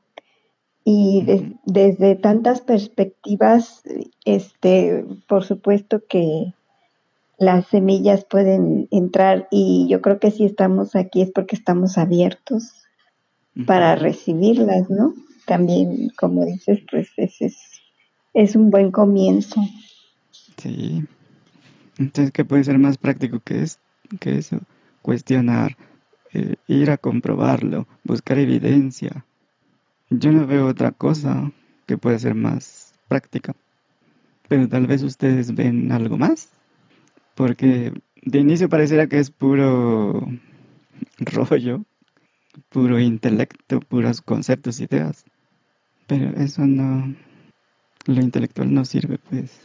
Y desde tantas perspectivas, este, por supuesto que las semillas pueden entrar y yo creo que si estamos aquí es porque estamos abiertos para recibirlas, ¿no? También, como dices, pues ese es, es un buen comienzo. Sí. Entonces, ¿qué puede ser más práctico que, es, que eso? Cuestionar, eh, ir a comprobarlo, buscar evidencia. Yo no veo otra cosa que pueda ser más práctica. Pero tal vez ustedes ven algo más, porque de inicio pareciera que es puro rollo, puro intelecto, puros conceptos, ideas. Pero eso no, lo intelectual no sirve, pues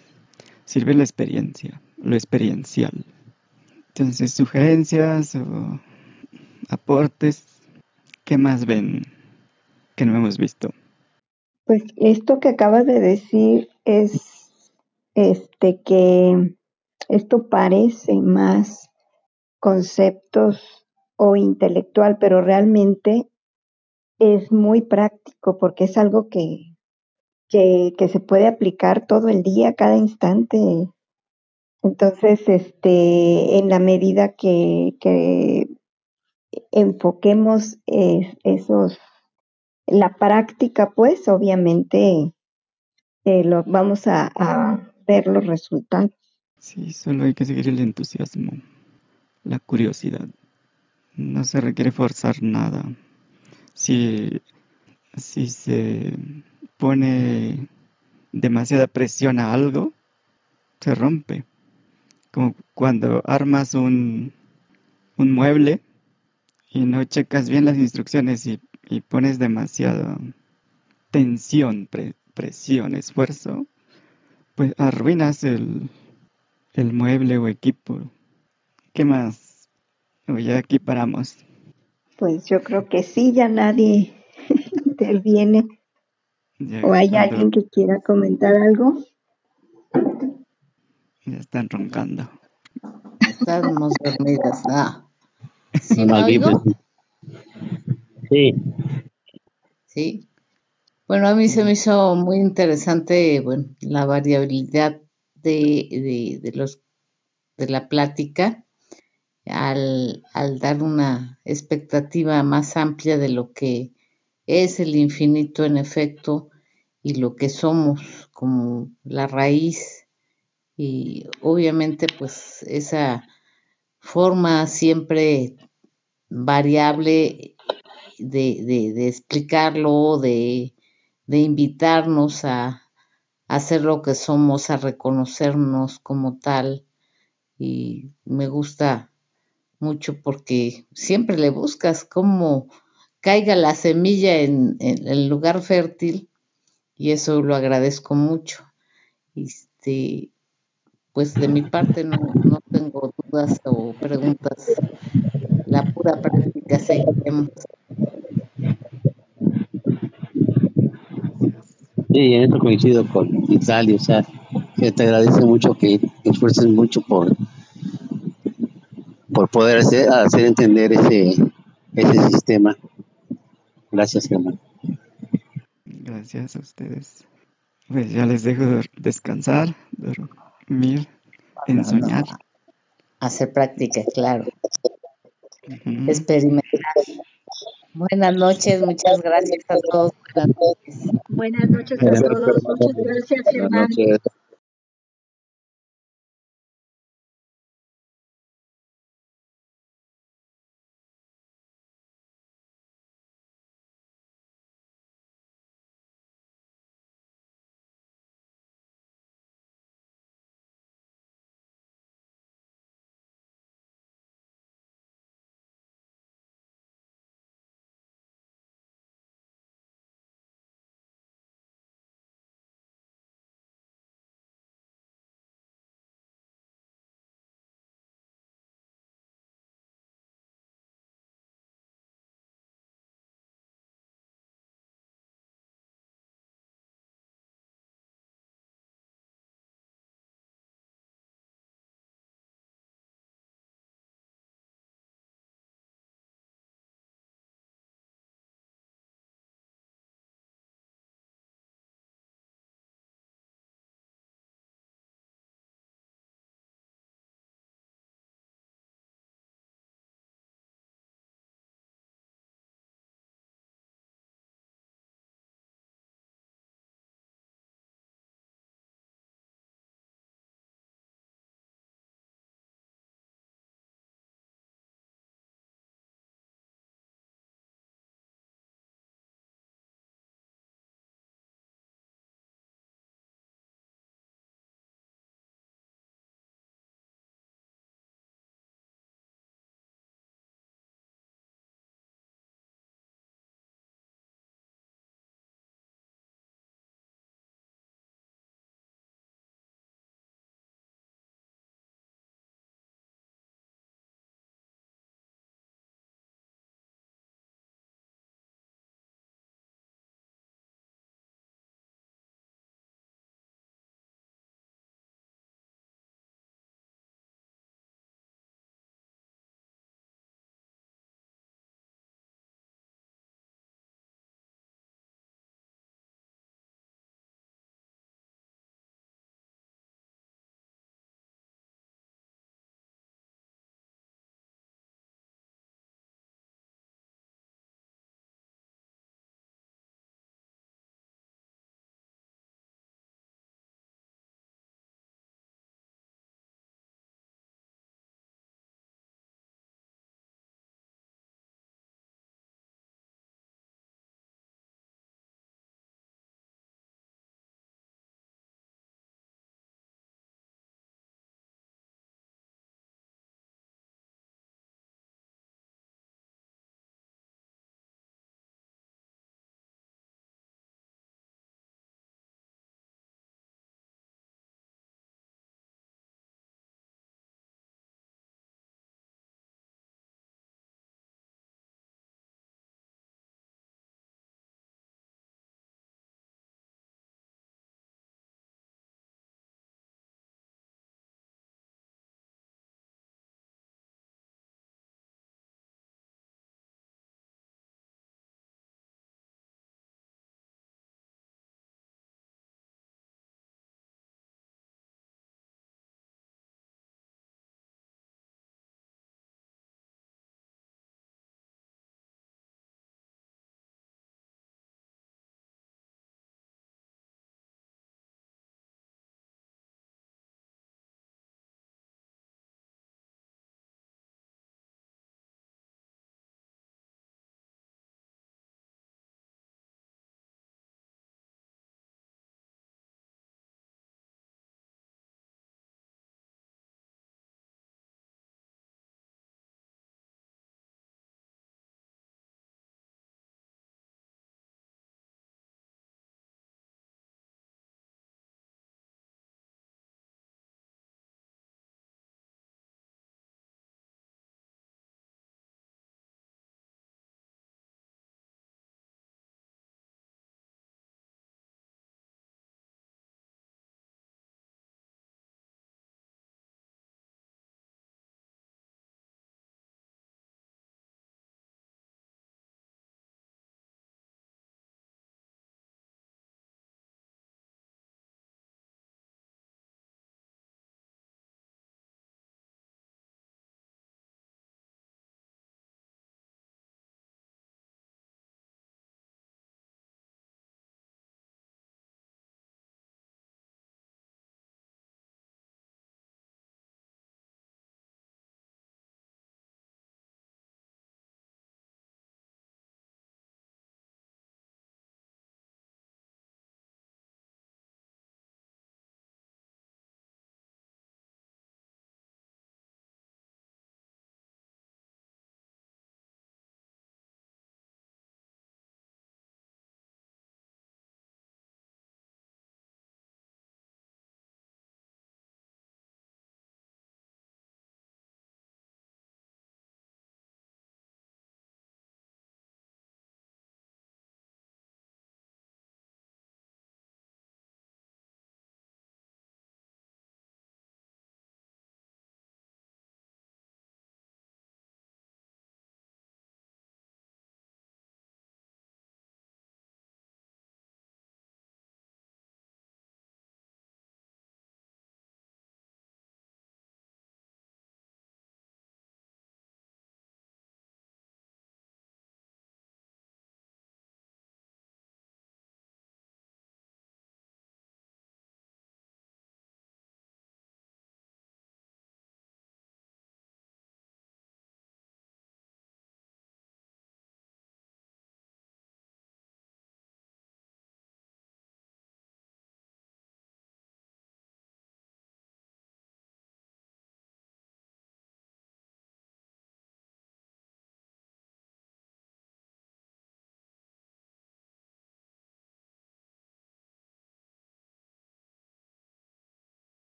sirve la experiencia, lo experiencial. Entonces, sugerencias o aportes, ¿qué más ven que no hemos visto? Pues esto que acabas de decir es este que esto parece más conceptos o intelectual, pero realmente es muy práctico porque es algo que, que, se puede aplicar todo el día, cada instante. Entonces, este, en la medida que, que enfoquemos esos, la práctica, pues obviamente eh, lo, vamos a, a ver los resultados. Sí, solo hay que seguir el entusiasmo, la curiosidad. No se requiere forzar nada. Si, si se pone demasiada presión a algo, se rompe. Como cuando armas un, un mueble y no checas bien las instrucciones y, pones demasiada tensión, presión, esfuerzo, pues arruinas el, el mueble o equipo. ¿Qué más? O ya aquí paramos. Pues yo creo que sí, ya nadie interviene. ¿O hay alguien que quiera comentar algo? Ya están roncando. Estamos dormidas. Ah. ¿Sí Sí. Sí. Bueno, a mí se me hizo muy interesante, bueno, la variabilidad de, de, los de la plática al, al, dar una expectativa más amplia de lo que es el infinito en efecto y lo que somos como la raíz y obviamente pues esa forma siempre variable de, de, explicarlo, de, de invitarnos a, hacer lo que somos, a reconocernos como tal. Y me gusta mucho porque siempre le buscas cómo caiga la semilla en, el lugar fértil y eso lo agradezco mucho. Este, pues de mi parte no, no tengo dudas o preguntas. La pura práctica seguiremos. Sí, en eso coincido con Italia, o sea, que te agradece mucho que esfuerces mucho por por poder hacer, hacer entender ese, ese sistema. Gracias, Germán. Gracias a ustedes. Pues ya les dejo descansar, dormir, ensoñar. Hacer práctica, claro. Experimentar. Buenas noches, muchas gracias a todos. Buenas noches a todos. Muchas gracias, Germán.